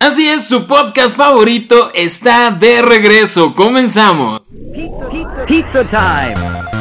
Así es, su podcast favorito está de regreso. Comenzamos. Pizza time.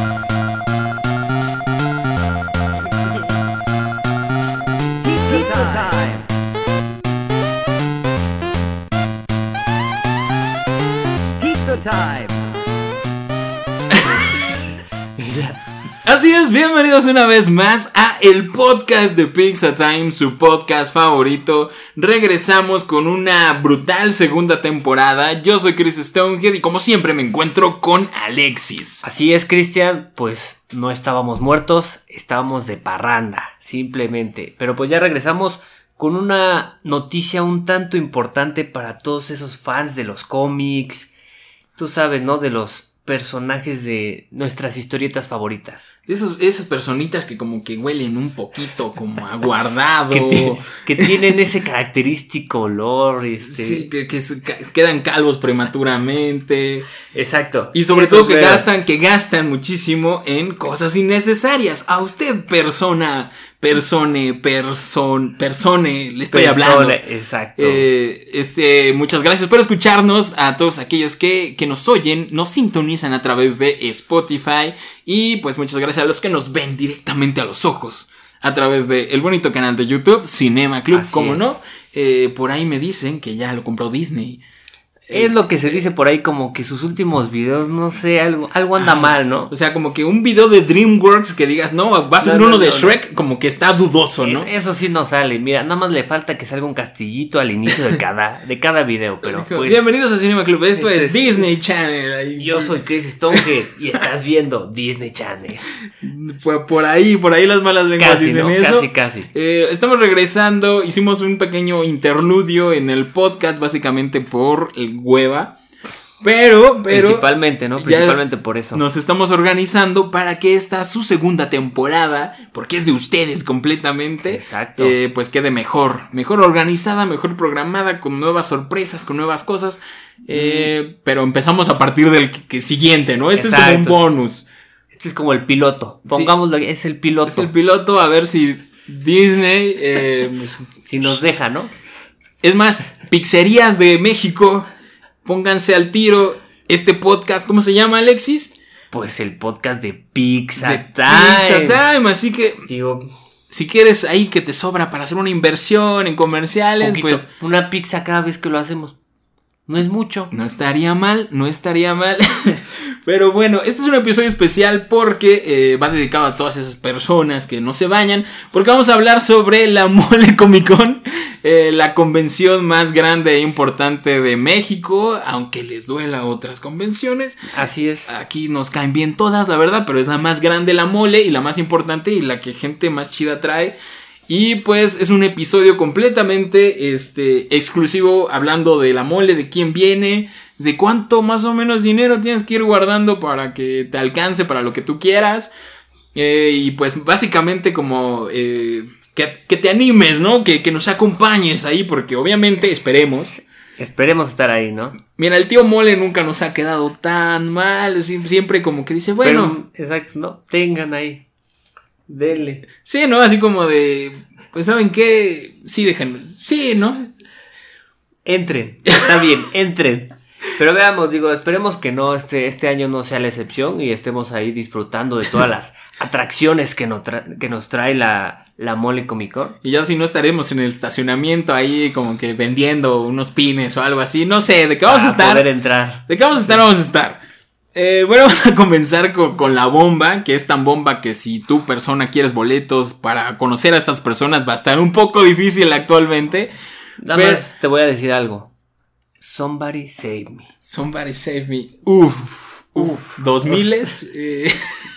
Así es, bienvenidos una vez más a el podcast de Pizza Time, su podcast favorito. Regresamos con una brutal segunda temporada. Yo soy Chris Stonehead y como siempre me encuentro con Alexis. Así es, Cristian, pues no estábamos muertos, estábamos de parranda, simplemente. Pero pues ya regresamos con una noticia un tanto importante para todos esos fans de los cómics. Tú sabes, ¿no? De los personajes de nuestras historietas favoritas. Esos, esas personitas que como que huelen un poquito como a guardado. Que, ti- que tienen ese característico olor. Este... Sí, que, que se ca- quedan calvos prematuramente. Exacto. Y sobre Eso, todo que gastan, que gastan muchísimo en cosas innecesarias. A usted, persona, persone, person, persone, le estoy Persona, hablando. Exacto. Eh, este, muchas gracias por escucharnos a todos aquellos que, que nos oyen, nos sintonizan a través de Spotify y pues muchas gracias a los que nos ven directamente a los ojos a través de el bonito canal de YouTube Cinema Club, Así como es. no. Eh, por ahí me dicen que ya lo compró Disney. Es lo que se dice por ahí como que sus últimos videos, no sé, algo, algo anda mal, ¿no? O sea, como que un video de DreamWorks que digas, no, va a subir No, no, uno de no. Shrek, como que está dudoso, ¿no? Es- eso sí no sale. Mira, nada más le falta que salga un castillito al inicio de cada, de cada video. Pero pues. Bienvenidos a Cinema Club, esto es es- Disney Channel. Yo soy Chris Stonehead y estás viendo Disney Channel. Fue por ahí, por ahí las malas lenguas Casi, dicen ¿no? eso. Casi, casi. Eh, estamos regresando, hicimos un pequeño interludio en el podcast, básicamente por el hueva. Pero, pero Principalmente, ¿no? Principalmente por eso. nos estamos organizando para que esta, su segunda temporada, porque es de ustedes completamente, Exacto. eh, pues quede mejor, mejor organizada, mejor programada, con nuevas sorpresas, con nuevas cosas. Eh, Pero empezamos a partir del que- que siguiente, ¿no? Este es como un bonus. Este es como el piloto. Sí. Pongámoslo, es el piloto. Es el piloto, a ver si Disney... eh, pues, si nos deja, ¿no? Es más, pizzerías de México, pónganse al tiro. Este podcast, ¿cómo se llama, Alexis? Pues el podcast de Pizza De Time. Pizza Time. Así que, Digo, si quieres ahí que te sobra para hacer una inversión en comerciales, poquito. pues Una pizza cada vez que lo hacemos. No es mucho. no estaría mal, no estaría mal. Pero bueno, este es un episodio especial porque eh, va dedicado a todas esas personas que no se bañan. Porque vamos a hablar sobre la Mole Comic Con, eh, la convención más grande e importante de México. Aunque les duela otras convenciones. Así es. Aquí nos caen bien todas, la verdad, pero es la más grande la mole y la más importante y la que gente más chida trae. Y pues es un episodio completamente este, exclusivo hablando de la mole, de quién viene, de cuánto más o menos dinero tienes que ir guardando para que te alcance para lo que tú quieras. Eh, y pues básicamente como eh, que, que te animes, ¿no? Que, que nos acompañes ahí porque obviamente esperemos. Esperemos estar ahí, ¿no? Mira, el tío Mole nunca nos ha quedado tan mal. sie- Siempre como que dice, bueno. Pero, exacto, ¿no? Tengan ahí. Denle. Sí, ¿no? Así como de. Pues, ¿saben qué? Sí, dejen. Sí, ¿no? Entren. Está bien, entren. Pero veamos, digo, esperemos que no, este, este año no sea la excepción y estemos ahí disfrutando de todas las atracciones que, nos tra- que nos trae la, la Mole Comic Con. Y ya si no estaremos en el estacionamiento ahí como que vendiendo unos pines o algo así. No sé, ¿de qué vamos a estar? poder entrar. ¿De qué vamos a estar? Vamos a estar. Eh, bueno, vamos a comenzar con, con la bomba, que es tan bomba que si tú persona quieres boletos para conocer a estas personas va a estar un poco difícil actualmente. Nada Pero- más te voy a decir algo. Somebody save me. Somebody save me. Uf, uf. Dos miles. eh,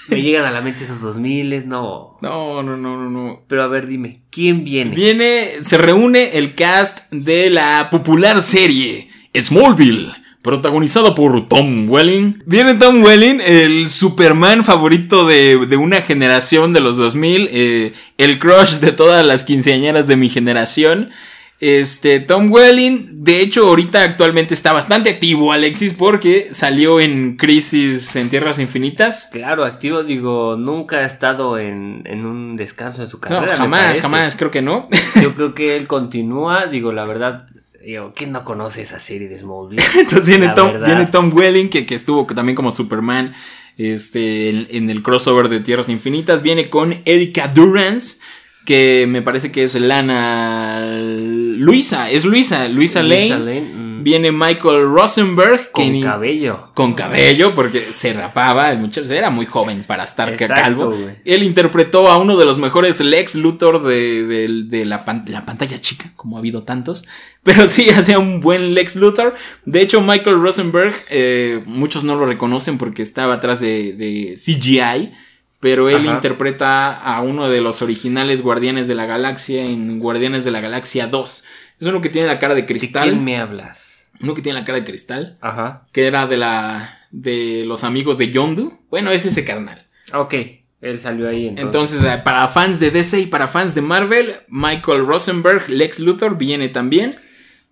Me llegan a la mente esos dos miles, no. no, no, no, no, no. Pero a ver, dime, ¿quién viene? Viene, se reúne el cast de la popular serie Smallville, protagonizada por Tom Welling. Viene Tom Welling, el Superman favorito de, de una generación de los 2000, eh, el crush de todas las quinceañeras de mi generación. Este, Tom Welling, de hecho, ahorita actualmente está bastante activo, Alexis, porque salió en Crisis en Tierras Infinitas. Claro, activo, digo, nunca ha estado en, en un descanso en su No, carrera. me jamás, jamás, creo que no. Yo creo que él continúa, digo, la verdad, Digo, ¿quién no conoce esa serie de Smallville? Entonces viene La Tom, verdad. viene Tom Welling, que, que estuvo también como Superman este, en, en el crossover de Tierras Infinitas. Viene con Erika Durance, que me parece que es Lana Luisa, es Luisa, Luisa, Lane. Lisa Lane, mm, Viene Michael Rosenberg, con cabello. con cabello, porque se rapaba, el muchacho era muy joven para estar Exacto, calvo. Él interpretó a uno de los mejores Lex Luthor de, de- de la, pan- la pantalla chica, como ha habido tantos. Pero sí, hacía un buen Lex Luthor. De hecho, Michael Rosenberg, eh, muchos no lo reconocen porque estaba atrás de, de CGI. Pero él Ajá. interpreta a uno de los originales Guardianes de la Galaxia en Guardianes de la Galaxia 2. Es uno que tiene la cara de ¿De cristal. quién me hablas? Uno que tiene la cara de cristal Ajá. que era de la de los amigos de Yondu. Bueno, es ese carnal. Ok, él salió ahí entonces. Entonces, eh, para fans de DC y para fans de Marvel, Michael Rosenberg, Lex Luthor viene también.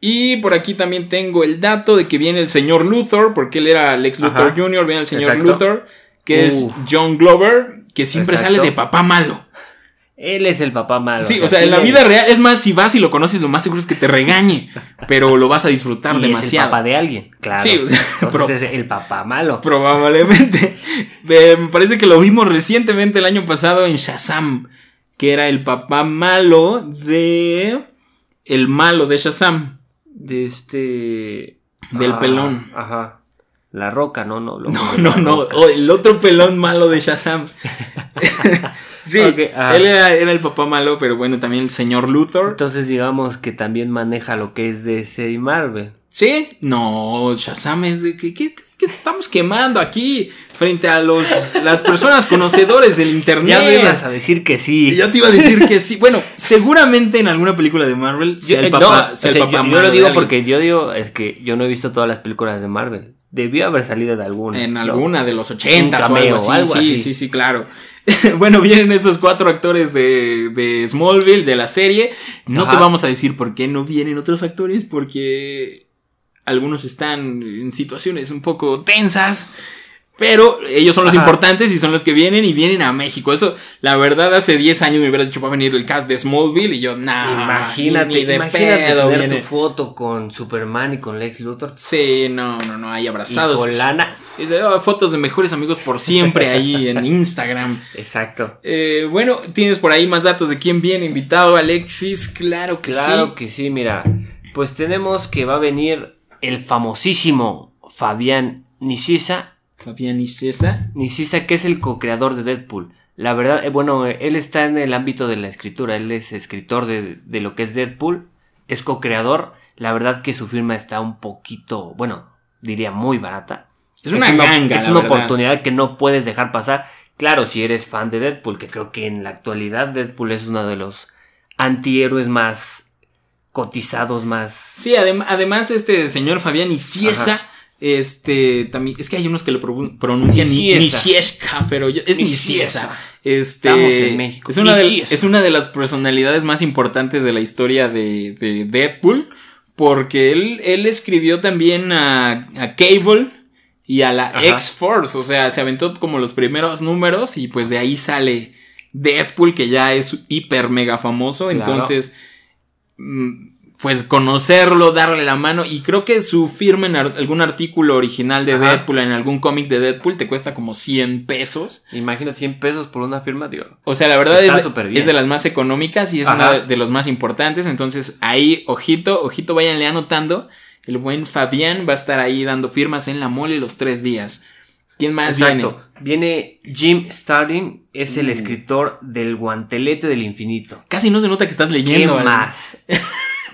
Y por aquí también tengo el dato de que viene el señor Luthor, porque él era Lex Luthor Ajá. Jr., viene el señor Exacto. Luthor, que es. John Glover, que siempre Exacto. sale de papá malo. Él es el papá malo. Sí, o sea, en la vida real, es más, si vas y lo conoces, lo más seguro es que te regañe, pero lo vas a disfrutar y es demasiado. el papá de alguien, claro. Sí, o sea, Entonces pro- es el papá malo. Probablemente. Eh, me parece que lo vimos recientemente el año pasado en Shazam. Que era el papá malo de. El malo de Shazam. De este. Del Ah, pelón. Ajá. La roca, no, no. loco, No, no, no. Oh, el otro pelón malo de Shazam. sí, ajá. él era, era el papá malo, pero bueno, también el señor Luthor. Entonces digamos que también maneja lo que es DC y Marvel. ¿Sí? No, Shazam es de que, que- que estamos quemando aquí frente a los las personas conocedores del internet. Ya me ibas a decir que sí. Ya te iba a decir que sí. Bueno, seguramente en alguna película de Marvel sea Yo, el eh, papá, no, sea el sea, papá yo, lo de digo porque yo digo, es que yo no he visto todas las películas de Marvel. Debió haber salido en alguna. En ¿no? alguna de los 80 o algo así. algo sí, así. sí, sí, claro. bueno, vienen esos cuatro actores de, de Smallville, de la serie. No Ajá. te vamos a decir por qué no vienen otros actores, porque algunos están en situaciones un poco tensas. Pero ellos son los Ajá. importantes y son los que vienen y vienen a México. Eso, la verdad, hace 10 años me hubieras dicho va a venir el cast de Smallville y yo, nah. Imagínate, ni de imagínate pedo tener viene. tu foto con Superman y con Lex Luthor. Sí, no, no, no, ahí abrazados. Y con lana. "Oh, fotos de mejores amigos por siempre ahí en Instagram. Exacto. Eh, bueno, tienes por ahí más datos de quién viene invitado, Alexis. Claro que Claro sí. que sí, mira. Pues tenemos que va a venir el famosísimo Fabián Nishisa. Fabián César. Nishisa, que es el co-creador de Deadpool. La verdad, eh, bueno, eh, él está en el ámbito de la escritura. Él es escritor de, de lo que es Deadpool. Es co-creador. La verdad que su firma está un poquito, bueno, diría muy barata. Es una ganga, Es una verdad. oportunidad que no puedes dejar pasar. Claro, si eres fan de Deadpool, que creo que en la actualidad Deadpool es uno de los antihéroes más cotizados, más... Sí, adem- además, este señor Fabián Niciesa. Este también es que hay unos que lo pro- pronuncian. Niciesca, pero yo- es Niciesa. Este Estamos en México. Es una, de, Niciesa. es una de las personalidades más importantes de la historia de, de Deadpool. Porque él, él escribió también a, a Cable y a la. X-Force. O sea, se aventó como los primeros números y pues de ahí sale Deadpool, que ya es hiper mega famoso. Claro. Entonces, pues conocerlo, darle la mano. Y creo que su firma en ar- algún artículo original de Ajá. Deadpool, en algún cómic de Deadpool, te cuesta como 100 pesos. Imagino 100 pesos por una firma, digo. O sea, la verdad es, es de las más económicas y es Ajá. una de, los más importantes. Entonces, ahí, ojito, ojito, váyanle anotando. El buen Fabián va a estar ahí dando firmas en la mole los tres días. ¿Quién más Exacto. Viene Jim Starlin, es el Uh. escritor del Guantelete del Infinito. Casi no se nota que estás ¿Qué leyendo. Alex. más?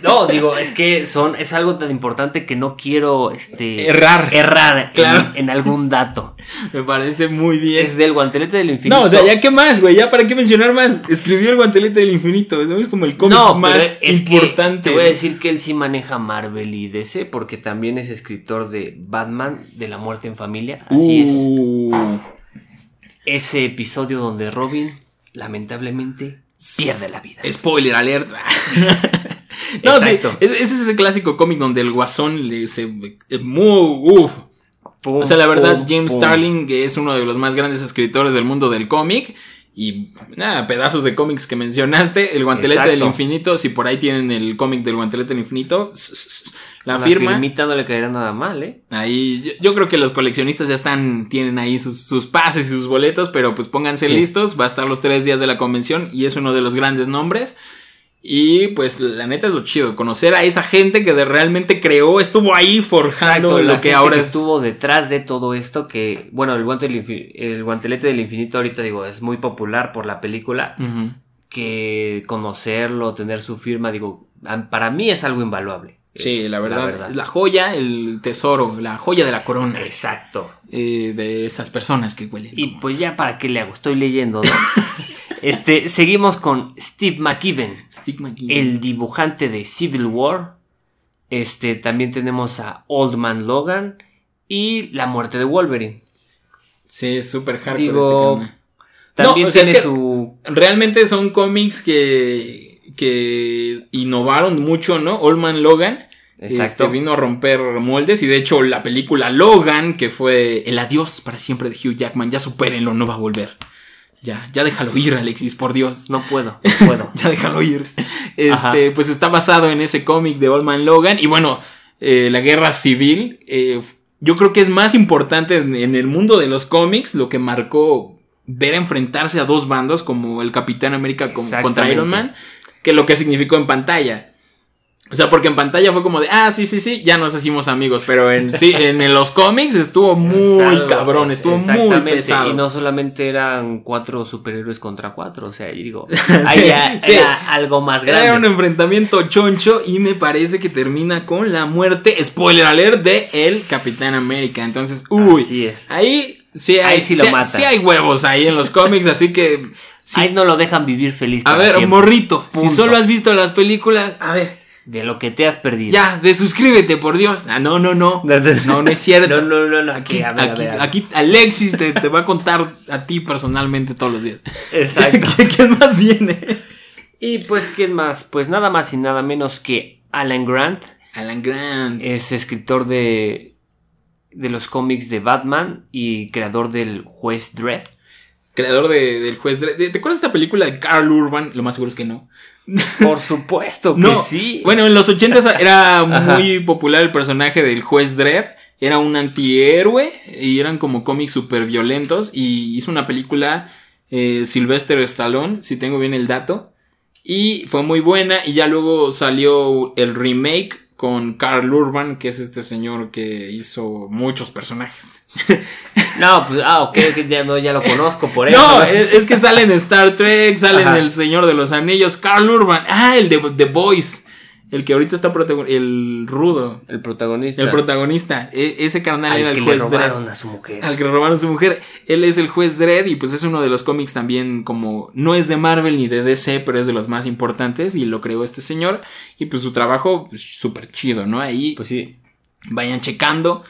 No, digo, es que son, es algo tan importante que no quiero este, Errar. errar en- Claro. en, algún dato. Me parece muy bien. Es del Guantelete del Infinito. No, o sea, ya qué más, güey, ya para qué mencionar más. Escribió el guantelete del infinito, eso es como el cómic No, más es importante. Que te voy a decir que él sí maneja Marvel y DC porque también es escritor de Batman, de la muerte en familia. Así es. Ese episodio donde Robin, lamentablemente, pierde la vida. Spoiler alert. no, Exacto. sí, es- ese es ese clásico cómic donde el guasón le se eh, muy uf. Pum, O sea, la verdad, pum, James pum. Starling que es uno de los más grandes escritores del mundo del cómic Y nada, pedazos de cómics que mencionaste. El guantelete Exacto. del infinito. Si por ahí tienen el cómic del guantelete del infinito, la firma. firmita no le caerá nada mal, ¿eh? Ahí, yo, yo creo que los coleccionistas ya están, tienen ahí sus, sus pases y sus boletos, pero pues pónganse Sí. listos, va a estar los tres días de la convención y es uno de los grandes nombres. Y pues la neta es lo chido, conocer a esa gente que de- realmente creó, estuvo ahí forjando Exacto, la lo que gente ahora que es. estuvo detrás de todo esto, que, bueno, el, guante del el guantelete del infinito ahorita digo, es muy popular por la película, que conocerlo, tener su firma, digo, para mí es algo invaluable. Sí, Es la verdad, es la joya, el tesoro, la joya de la corona Exacto. eh, de esas personas que huelen. Y como- pues ya para qué le hago, estoy leyendo, ¿no? este, seguimos con Steve aquí. el dibujante de Civil War. Este, también tenemos a Old Man Logan y La muerte de Wolverine. Sí, es súper hardcore Digo, este. También No, o sea, es tiene que- su Realmente son cómics que, que innovaron mucho, ¿no? Old Man Logan. Exacto. este, vino a romper moldes y de hecho la película Logan, que fue el adiós para siempre de Hugh Jackman, ya supérenlo, no va a volver. Ya, ya déjalo ir, Alexis, por Dios. No puedo, no puedo. Ya déjalo ir. Ajá. Este, pues está basado en ese cómic de Old Man Logan. Y bueno, eh, la guerra civil. eh, yo creo que es más importante en, en el mundo de los cómics lo que marcó ver enfrentarse a dos bandos como el Capitán América con- contra. Iron Man que lo que significó en pantalla. O sea, porque en pantalla fue como de, ah, sí, sí, sí, ya nos hicimos amigos, pero en sí, en, los cómics estuvo muy Salvo, cabrón, estuvo muy pesado. Y no solamente eran cuatro superhéroes contra cuatro, o sea, y digo, Sí, ahí ya sí. era algo más grande. Era un enfrentamiento choncho y me parece que termina con la muerte, spoiler alert, de el Capitán América. Entonces, uy, Así es. ahí sí hay, Ahí sí lo matan. sí hay huevos ahí en los cómics, así que. Ahí no lo dejan vivir feliz. a ver, siempre. morrito, si solo has visto las películas, a ver, De lo que te has perdido. ya, desuscríbete, por Dios. Ah, no, no, no. No, no es cierto. No, no, no, no, Aquí, aquí, a ver, a aquí, ver, a ver. aquí Alexis te, te va a contar a ti personalmente todos los días. Exacto. ¿Quién más viene? y pues, ¿quién más? Pues nada más y nada menos que Alan Grant. Alan Grant. Es escritor de, de los cómics de Batman y creador del Juez Dredd. Creador de- del juez. ¿Te acuerdas de esta película de Carl Urban? Lo más seguro es que no. Por supuesto que No, sí. Bueno, en los 80 era muy popular el personaje del juez Dredd. Era un antihéroe y eran como cómics súper violentos. Y hizo una película eh, Sylvester Stallone, si tengo bien el dato. Y fue muy buena. Y ya luego salió el remake con Carl Urban, que es este señor que hizo muchos personajes. No, pues, ah, ok, ya, no, ya lo conozco por eso. No, es, es que sale en Star Trek, sale en Ajá. El Señor de los Anillos, Carl Urban. Ah, el de The Boys. El que ahorita está protagonista. El rudo. El protagonista. El protagonista. E- ese carnal al era que el le juez robaron Dredd. a su mujer. Al que le robaron a su mujer. Él es el juez Dredd y pues es uno de los cómics también como... No es de Marvel ni de DC, pero es de los más importantes y lo creó este señor. Y pues su trabajo pues, súper chido, ¿no? Ahí Pues sí. vayan checando.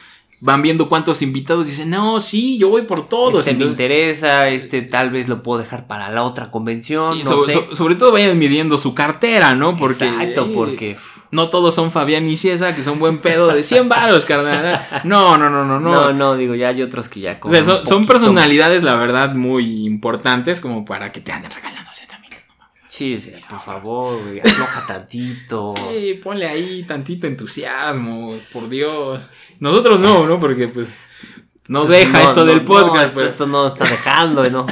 Van viendo cuántos invitados dicen, no, sí, yo voy por todos. Este me interesa, este tal vez lo puedo dejar para la otra convención. Y no so- sé. so- sobre todo vayan midiendo su cartera, ¿no? Porque, Exacto, porque. no todos son Fabián y Ciesa, que son buen pedo de 100 varos, carnal. No, no, no, no, no. No, no, digo, ya hay otros que ya O sea, son, personalidades, la verdad, muy importantes como para que te anden regalándose también. Sí, sí, por favor, güey, afloja tantito. Sí, ponle ahí tantito entusiasmo, por Dios. Nosotros no, ¿no? Porque pues no Pues deja no, esto no, del no, podcast. esto, pues. esto no está dejando, ¿no?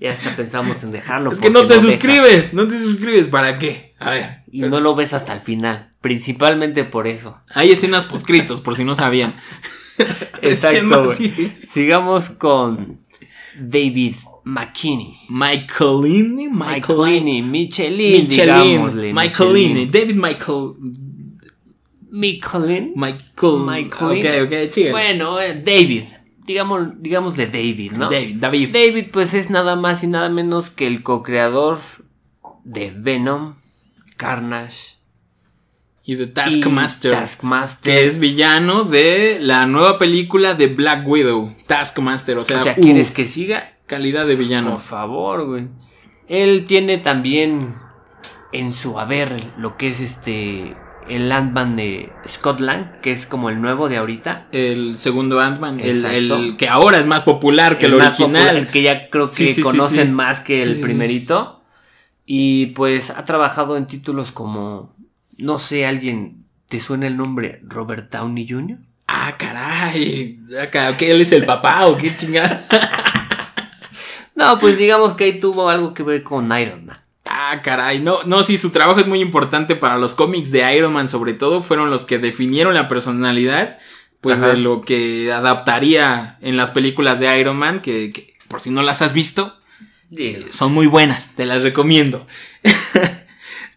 Ya hasta pensamos en dejarlo. Es que no te deja. suscribes, no te suscribes, ¿para qué? A ver. Y no lo ves hasta el final. Principalmente por eso. Hay escenas poscritos, por si no sabían. Exacto, ¿Quién más güey. sigue? Sigamos con David McKinney. Michaelini, Michaelini, Michelin, Michelin, digámosle, Michaelini, Michelin. David Michael, Michelin. Michael, Michaelin. ok, ok, chica. Bueno, eh, David. Digamos, digámosle David, ¿no? David, David, David, pues es nada más y nada menos que el co-creador de Venom, Carnage y y Taskmaster, Taskmaster. que es villano de la nueva película de Black Widow, Taskmaster, o sea, o sea, uf, ¿quieres que siga? calidad de Por villanos. favor, güey. Él tiene también en su haber lo que es este el Ant-Man de Scott Lang, que es como el nuevo de ahorita. El segundo Ant-Man, el, que ahora es más popular que el, original. popular, el que ya creo que Sí, sí, sí, conocen sí. más que el primerito. Y pues ha trabajado en títulos como, no sé, alguien, ¿te suena el nombre Robert Downey Jr.? Ah, caray. Ca- ¿Qué él es el papá o qué chingada? No, pues digamos que ahí tuvo algo que ver con Iron Man. Ah, caray. No, no, sí, su trabajo es muy importante para los cómics de Iron Man, sobre todo. Fueron los que definieron la personalidad, pues, Ajá. de lo que adaptaría en las películas de Iron Man, que, que, por si no las has visto, Digo, son muy buenas, te las recomiendo.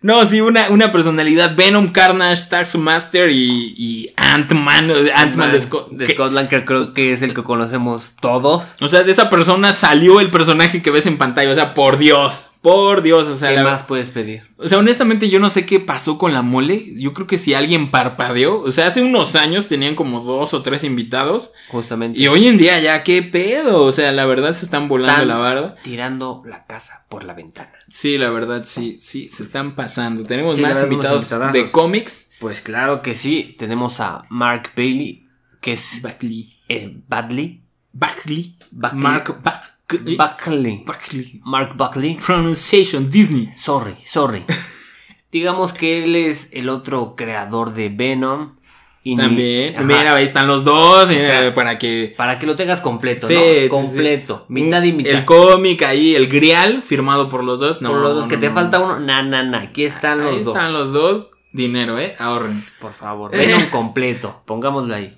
no, sí, una, una personalidad, Venom, Carnage, Taskmaster y, y Ant-Man, Ant-Man de Scott. de que- creo que es el que conocemos todos. O sea, de esa persona salió el personaje que ves en pantalla, o sea, por Dios, por Dios, o sea, ¿Qué la- más puedes pedir? O sea, honestamente yo no sé qué pasó con la mole. Yo creo que si alguien parpadeó, o sea, hace unos años tenían como dos o tres invitados Justamente. y hoy en día ya qué pedo, o sea, la verdad se están volando Están la barda. tirando la casa por la ventana. Sí, la verdad sí, sí, se están pasando. Tenemos Sí, más invitados de cómics. Pues claro que sí. Tenemos a Mark Bailey, que es Buckley. eh, Badley. Buckley. Buckley. Mark Buckley. Buckley. Buckley. Mark Buckley. Pronunciation Disney. Sorry, sorry. Digamos que él es el otro creador de Venom. Y También. Mira, ahí están los dos. eh, sea, para que. Para que lo tengas completo, Sí, ¿no? sí, sí. completo. Mitad y mitad. El cómic ahí, el grial, firmado por los dos. No, Por los dos, no, que no, te no. falta uno. Na, na, na. Aquí están los Ahí dos. están los dos. Dinero, ¿eh? Ahorren. Por favor, Venom completo. Pongámoslo ahí.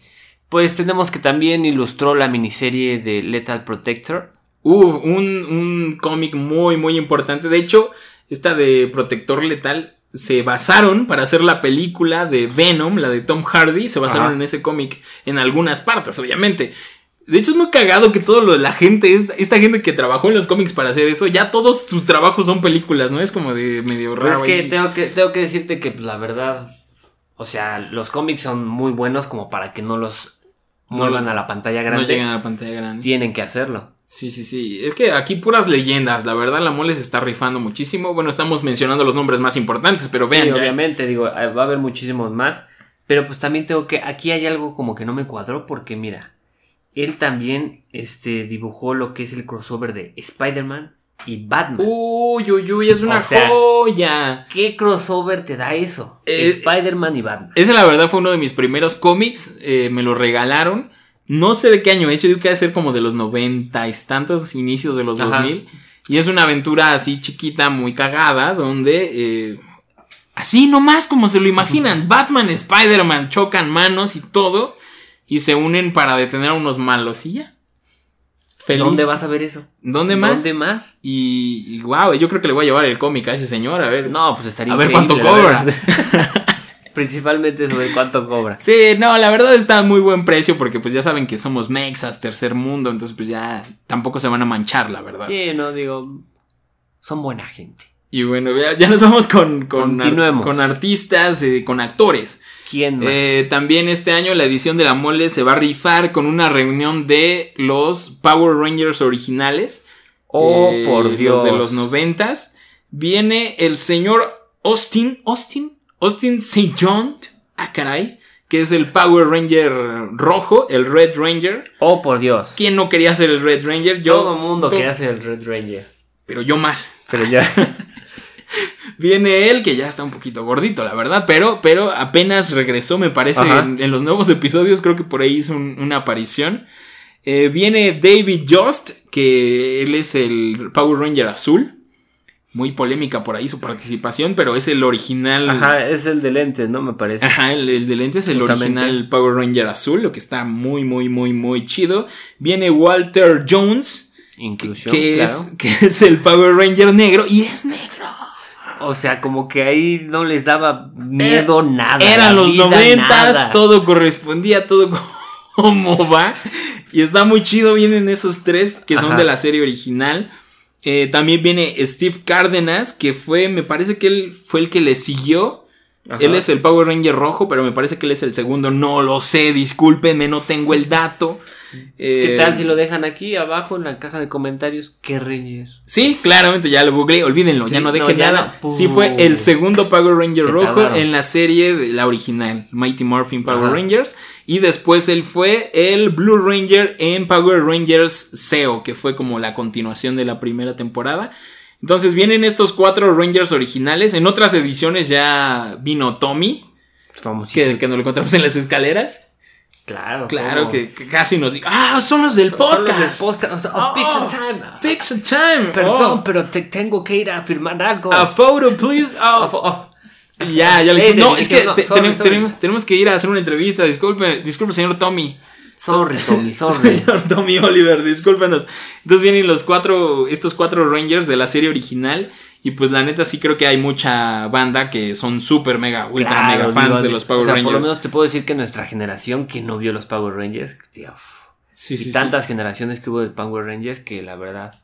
Pues tenemos que también ilustró la miniserie de Lethal Protector. Uf, un, un cómic muy, muy importante. De hecho, esta de Protector Letal se basaron para hacer la película de Venom, la de Tom Hardy. Se basaron Ajá. en ese cómic en algunas partes, obviamente. De hecho, es muy cagado que todo lo de la gente, esta, esta gente que trabajó en los cómics para hacer eso, ya todos sus trabajos son películas, ¿no? Es como de medio Pero raro. es que tengo, que tengo que decirte que pues, la verdad, o sea, los cómics son muy buenos como para que no los No muevan a la pantalla no grande. llegan a la pantalla grande. Tienen que hacerlo. Sí, sí, sí. Es que aquí puras leyendas. La verdad, la mole se está rifando muchísimo. Bueno, estamos mencionando los nombres más importantes, pero vean. sí, ya- obviamente, digo, eh, va a haber muchísimos más. Pero pues también tengo que. Aquí hay algo como que no me cuadró. Porque mira. Él también este, dibujó lo que es el crossover de Spider-Man y Batman. Uy, uy, uy, es una O sea, joya. ¿Qué crossover te da eso? Eh, Spider-Man y Batman. Ese, la verdad, fue uno de mis primeros cómics. eh, me lo regalaron. No sé de qué año es. Yo digo que debe ser como de los noventa y tantos, inicios de los Ajá. 2000. Y es una aventura así chiquita, muy cagada, donde. eh, así nomás como se lo imaginan. Batman, Spider-Man chocan manos y todo. Y se unen para detener a unos malos. Y ya. Feliz. ¿Dónde vas a ver eso? ¿Dónde más? ¿Dónde más? Y, y wow, yo creo que le voy a llevar el cómic a ese señor, a ver. No, pues estaría A ver cuánto cobra. Principalmente sobre cuánto cobra. Sí, no, la verdad está a muy buen precio porque pues ya saben que somos mexas, tercer mundo, entonces pues ya tampoco se van a manchar, la verdad. Sí, no, digo, son buena gente. Y bueno, ya, ya nos vamos con, con, ar- con artistas, eh, con actores. ¿Quién más? Eh, también este año la edición de la mole se va a rifar con una reunión de los Power Rangers originales. oh, eh, por los Dios. de los noventas. Viene el señor Austin, Austin, Austin St. John, ah caray, que es el Power Ranger rojo, el Red Ranger. Oh, por Dios. ¿Quién no quería ser el Red Ranger? Yo, Todo el mundo to- quería ser el Red Ranger. Pero yo más. Pero ya. Viene él, que ya está un poquito gordito, la verdad, pero, pero apenas regresó, me parece, en los nuevos episodios, creo que por ahí hizo un- una aparición. Eh, viene David Just, que él es el Power Ranger azul. Muy polémica por ahí su participación, pero es el original. Ajá, es el de lentes, ¿no? Me parece. Ajá, el, el de lente es el Justamente. original Power Ranger azul, lo que está muy, muy, muy, muy chido. Viene Walter Jones, Inclusión, que, claro. es, que es el Power Ranger negro, y es negro. O sea, como que ahí no les daba miedo nada. Eran los noventas, todo correspondía, todo como va. Y está muy chido, vienen esos tres que son Ajá. de la serie original. Eh, también viene Steve Cárdenas, que fue, me parece que él fue el que le siguió Ajá. Él es el Power Ranger rojo, pero me parece que él es el segundo. No lo sé, discúlpenme, no tengo el dato. ¿Qué Eh, tal si lo dejan aquí abajo en la caja de comentarios? ¿Qué Ranger? Sí, claramente, ya lo googleé, olvídenlo, Sí, ya no dejen nada. no. Sí fue el segundo Power Ranger Se rojo tardaron. en la serie, de la original, Mighty Morphin Power Ajá. Rangers. Y después él fue el Blue Ranger en Power Rangers SEO, que fue como la continuación de la primera temporada. Entonces vienen estos cuatro Rangers originales. En otras ediciones ya vino Tommy, Famosísimo. que, que nos lo encontramos en las escaleras. Claro. Claro, que, que casi nos dijo, ah, son los del Son los del podcast. O sea, Oh, oh, Pixel oh, Time. Pixel time. Perdón, Oh. pero te tengo que ir a firmar algo. A photo, please. Oh. Ya, ya le dije, No, es que no, sorry, sorry. tenemos- tenemos que ir a hacer una entrevista. Disculpe, disculpe, señor Tommy. Sorry, Tommy, sorry. Señor Tommy Oliver, discúlpenos. Entonces vienen los cuatro, estos cuatro Rangers de la serie original. Y pues la neta sí creo que hay mucha banda que son súper mega, ultra Claro, mega fans digo, de los Power o sea, Rangers. Por lo menos te puedo decir que nuestra generación que no vio los Power Rangers, tío, sí, y sí, sí. tantas generaciones que hubo de Power Rangers que la verdad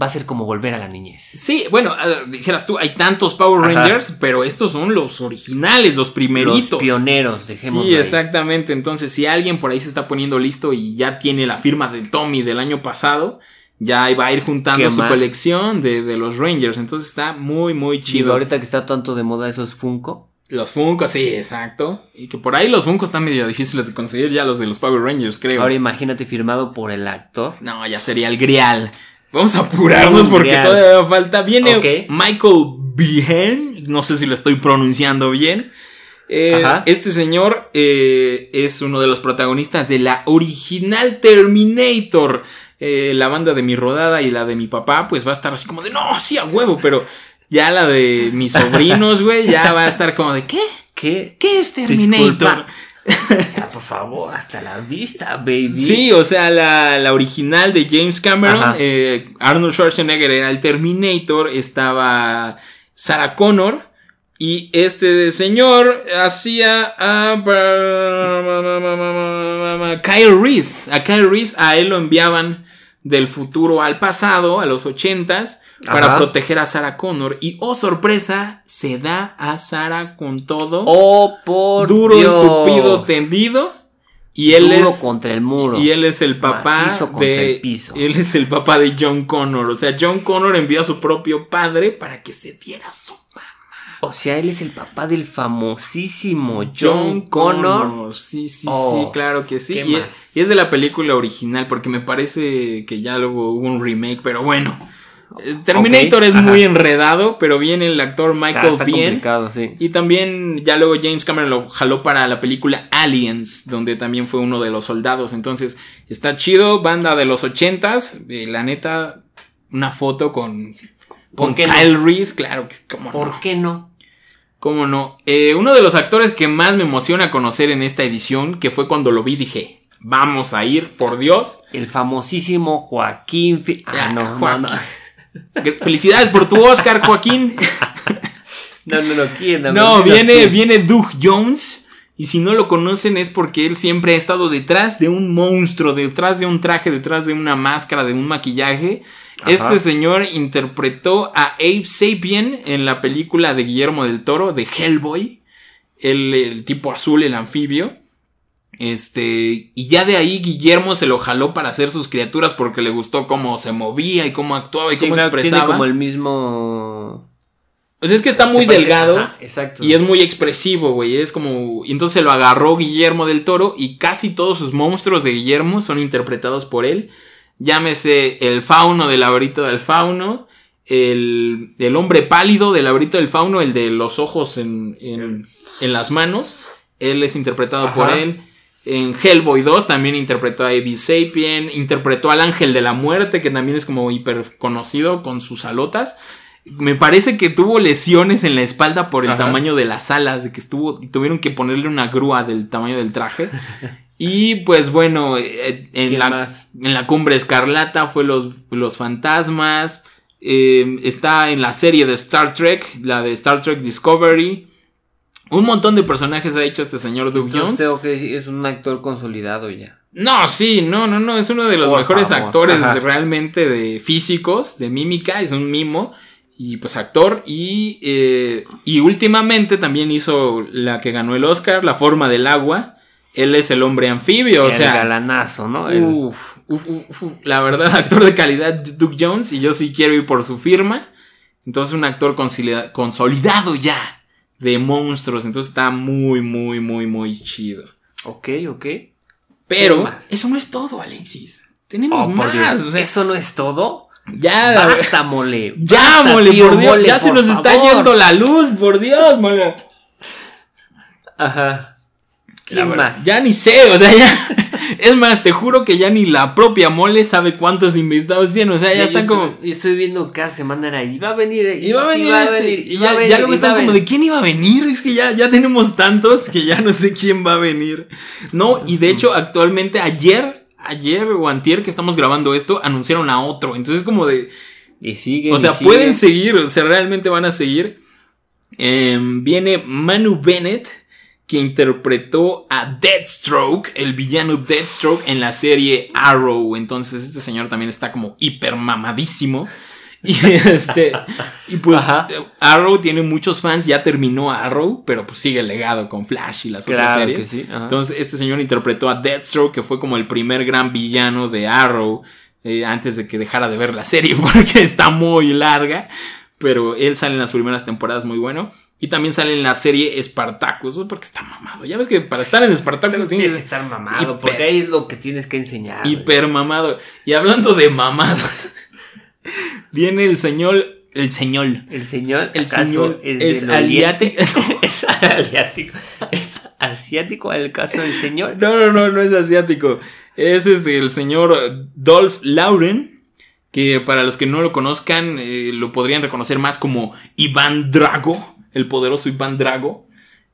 va a ser como volver a la niñez. Sí, bueno, dijeras tú, hay tantos Power Ajá. Rangers, pero estos son los originales, los primeritos. Los pioneros, dejémoslo Sí, ahí. exactamente. Entonces, si alguien por ahí se está poniendo listo y ya tiene la firma de Tommy del año pasado, ya va a ir juntando ¿Qué su más? colección de, de los Rangers. Entonces está muy, muy chido. ahorita que está tanto de moda esos Funko. Los Funko, sí, exacto. Y que por ahí los Funko están medio difíciles de conseguir, ya los de los Power Rangers, creo. Ahora imagínate firmado por el actor. No, ya sería el Grial. Vamos a apurarnos porque todavía falta. Viene. Michael Biehn, no sé si lo estoy pronunciando bien. Eh, este señor eh, es uno de los protagonistas de la original Terminator. Eh, la banda de mi rodada y la de mi papá, pues va a estar así como de no, sí, a huevo, pero ya la de mis sobrinos, güey, ya va a estar como de ¿qué? ¿Qué? ¿Qué es Terminator? Disculpa. O sea, por favor, hasta la vista, baby. Sí, o sea, la, la original de James Cameron, eh, Arnold Schwarzenegger era el Terminator, estaba Sarah Connor y este señor hacía a Kyle Reese. A Kyle Reese, a él lo enviaban del futuro al pasado, a los ochentas, para proteger a Sarah Connor y, oh sorpresa, se da a Sarah con todo, Oh, por duro, Dios. entupido, tendido. Y él Duro es contra el muro. y él es el papá Macizo de el piso. él es el papá de John Connor, o sea, John Connor envió a su propio padre para que se diera su O sea, él es el papá del famosísimo John, Connor. Sí, sí, Oh, sí, claro que sí. ¿qué Y es, y es de la película original porque me parece que ya luego hubo un remake, pero bueno. Eh, Terminator es ajá. muy enredado, pero viene el actor Michael está sí. Y también ya luego James Cameron lo jaló para la película Aliens, donde también fue uno de los soldados. Entonces, está chido, banda de los ochentas. eh, la neta, una foto con, ¿Por con no? Kyle Reese, claro que cómo ¿Por no. qué no? ¿Cómo no? Eh, uno de los actores que más me emociona conocer en esta edición, que fue cuando lo vi, dije, vamos a ir, por Dios. El famosísimo Joaquín. Fi- ah, Ah, no, Joaquín. no. Felicidades por tu Oscar, Joaquín. No, no, no, ¿quién? No, viene, viene Doug Jones. Y si no lo conocen es porque él siempre ha estado detrás de un monstruo, detrás de un traje, detrás de una máscara, de un maquillaje. Ajá. Este señor interpretó a Abe Sapien en la película de Guillermo del Toro, de Hellboy. El, el tipo azul, el anfibio. Este, y ya de ahí Guillermo se lo jaló para hacer sus criaturas porque le gustó cómo se movía y cómo actuaba y Sí, cómo claro, expresaba. Tiene como el mismo. O sea, es que está muy parece- delgado. Ajá, exacto. Y es muy expresivo, güey. Es como. Y entonces lo agarró Guillermo del Toro. Y casi todos sus monstruos de Guillermo son interpretados por él. Llámese el fauno del laberinto del fauno. El, el hombre pálido del laberinto del fauno. El de los ojos en, en, en las manos. Él es interpretado Ajá. por él. En Hellboy 2 también interpretó a Abe Sapien. Interpretó al ángel de la muerte. Que también es como hiper conocido con sus alotas. Me parece que tuvo lesiones en la espalda por el Ajá. tamaño de las alas, de que estuvo, tuvieron que ponerle una grúa del tamaño del traje. y pues bueno, eh, en ¿Quién la, más? en la cumbre escarlata fue los, los fantasmas. eh, está en la serie de Star Trek, la de Star Trek Discovery. Un montón de personajes ha hecho este señor Doug Entonces Jones. tengo que decir, es un actor consolidado ya. No, sí, no, no, no, es uno de los Por mejores favor, actores ajá. realmente de físicos, de mímica, es un mimo. y pues actor. Y, eh, y últimamente también hizo la que ganó el Oscar, La forma del agua. Él es el hombre anfibio, o el sea. galanazo, ¿no? El- Uf, uf, uf, uf. La verdad, actor de calidad, Duke Jones, y yo sí quiero ir por su firma. Entonces, un actor consolida- consolidado ya de monstruos. Entonces, está muy, muy, muy, muy chido. Ok, ok. Pero, eso no es todo, Alexis. Tenemos Oh, más. O sea, ¿Eso no es todo? ya, Basta, mole. ya, Basta, mole, tío, por Dios. mole, ya se nos está yendo la luz, por Dios, mole. Ajá. ¿Quién más? Ya ni sé, o sea, ya. Es más, te juro que ya ni la propia mole sabe cuántos invitados tiene. O sea, Sí, ya yo están estoy- como. Yo estoy viendo cada semana era, y va a venir. Y va a venir este. venir, y va ya, a venir, ya luego están a como de quién iba a venir. Es que ya, ya tenemos tantos que ya no sé quién va a venir. No, y de hecho, actualmente ayer, ayer o antier que estamos grabando esto, anunciaron a otro. Entonces, como de. Y sigue. O sea, pueden seguir, o sea, realmente van a seguir. Em, viene Manu Bennett, que interpretó a Deathstroke, el villano Deathstroke, en la serie Arrow. Entonces, este señor también está como hiper mamadísimo. Y este. Y pues Ajá. Arrow tiene muchos fans. Ya terminó Arrow, pero pues sigue el legado con Flash y las otras series. que sí. Entonces, este señor interpretó a Deathstroke, que fue como el primer gran villano de Arrow, eh, antes de que dejara de ver la serie, porque está muy larga. Pero él sale en las primeras temporadas muy bueno. Y también sale en la serie Spartacus, porque está mamado. Ya ves que para estar en Spartacus Pero tienes tienes que estar mamado, hiper- porque ahí es lo que tienes que enseñar. hiper mamado. Y hablando de mamados, viene el señor. El señor. El señor, El ¿acaso señor es, es aliático. es aliático. ¿Es asiático el caso del señor? No, no, no, no es asiático. Ese es el señor Dolph Lauren. Que para los que no lo conozcan, eh, lo podrían reconocer más como Iván Drago. El poderoso Iván Drago.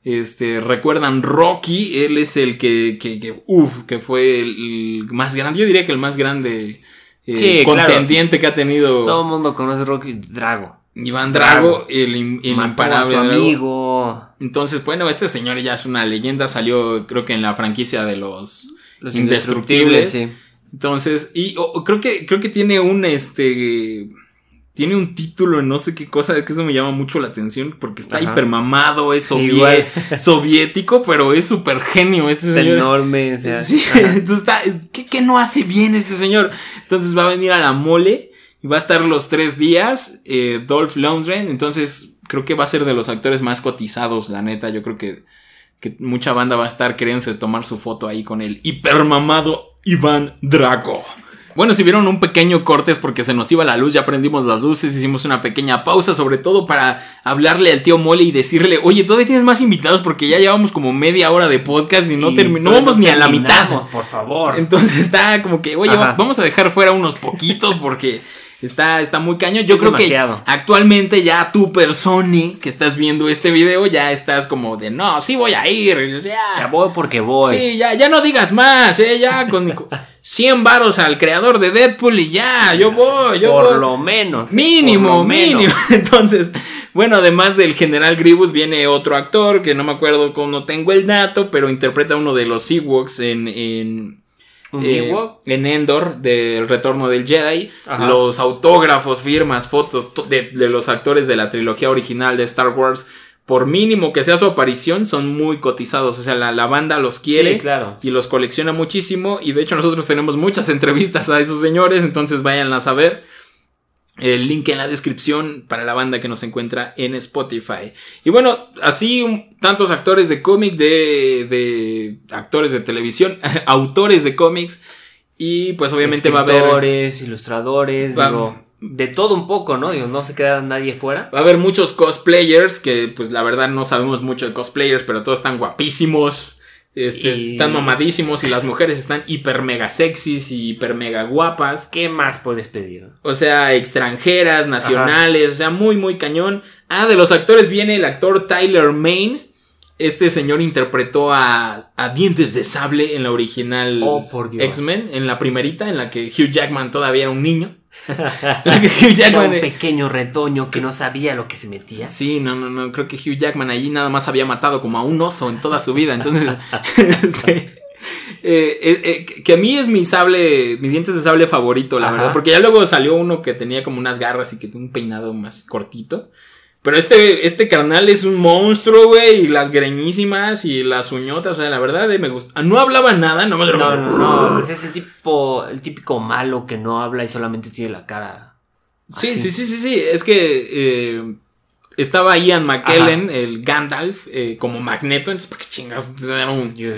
Este, recuerdan Rocky, él es el que, que, que uf, que fue el, más grande, yo diría que el más grande eh, Sí, claro. contendiente que ha tenido Todo el mundo conoce Rocky Drago. Iván Drago, el, im- el Mató a imparable su amigo. Entonces, bueno, este señor ya es una leyenda, salió creo que en la franquicia de los, Los indestructibles. indestructibles, sí. Entonces, y creo que creo que tiene un este tiene un título en no sé qué cosa, es que eso me llama mucho la atención porque está Ajá. hiper mamado, es soviético, pero es súper genio este Está señor. enorme. o sea, Sí, entonces está, ¿qué, qué no hace bien este señor? Entonces va a venir a la mole y va a estar los tres días, eh, Dolph Lundgren, entonces creo que va a ser de los actores más cotizados, la neta, yo creo que, que mucha banda va a estar queriéndose tomar su foto ahí con el hipermamado Iván Drago. Bueno, si vieron un pequeño corte es porque se nos iba la luz, ya prendimos las luces, hicimos una pequeña pausa, sobre todo para hablarle al tío Mole y decirle, oye, todavía tienes más invitados porque ya llevamos como media hora de podcast y no Y terminó, no ni a la mitad. terminamos, Por favor. Entonces está como que, oye, Ajá. vamos a dejar fuera unos poquitos porque está, está muy cañón. Yo Es creo demasiado. que actualmente ya tú, persona que estás viendo este video, ya estás como de, no, sí voy a ir. o sea, O sea, voy porque voy. Sí, ya, ya no digas más, eh, ya con 100 varos al creador de Deadpool y ya, yo voy, yo por voy. lo menos. ¿eh? Mínimo, por lo menos. mínimo. Entonces, bueno, además del general Grievous, viene otro actor que no me acuerdo cómo no tengo el dato, pero interpreta a uno de los Ewoks en, en, ¿Un eh, en Endor, del retorno del Jedi. Ajá. Los autógrafos, firmas, fotos to- de, de los actores de la trilogía original de Star Wars, por mínimo que sea su aparición, son muy cotizados. O sea, la, la banda los quiere Sí, claro. y los colecciona muchísimo. Y de hecho, nosotros tenemos muchas entrevistas a esos señores, entonces váyanlas a ver. El link en la descripción para la banda que nos encuentra en Spotify. Y bueno, así un- tantos actores de cómic, de, de actores de televisión, autores de cómics. Y pues obviamente va a haber, Escritores, ilustradores, Va- digo, de todo un poco, ¿no? Digo, no se queda nadie fuera. va a haber muchos cosplayers, que pues la verdad no sabemos mucho de cosplayers, pero todos están guapísimos. Este, Y- Están mamadísimos y las mujeres están hiper mega sexys y hiper mega guapas. ¿Qué más puedes pedir? O sea, extranjeras, nacionales, o sea, muy, muy cañón. Ah, de los actores viene el actor Tyler Main. Este señor interpretó a, a Dientes de Sable en la original Oh. X-Men, en la primerita, en la que Hugh Jackman todavía era un niño. Era un pequeño retoño que no sabía lo que se metía. Sí, no, no, no. Creo que Hugh Jackman allí nada más había matado como a un oso en toda su vida. Entonces, este, Eh, eh, eh, que- que a mí es mi sable, mi dientes de sable favorito, la Ajá. verdad. Porque ya luego salió uno que tenía como unas garras y que tenía un peinado más cortito. Pero este, este carnal es un monstruo, güey. Y las greñísimas y las uñotas. O sea, la verdad, eh, me gusta. No hablaba nada, nomás era- No, no, no. Pues es el tipo, el típico malo que no habla y solamente tiene la cara. Sí, así. sí, sí, sí, sí. Es que eh, estaba Ian McKellen, el Gandalf, eh, como magneto. Entonces, ¿para qué chingados? Era un- Yo,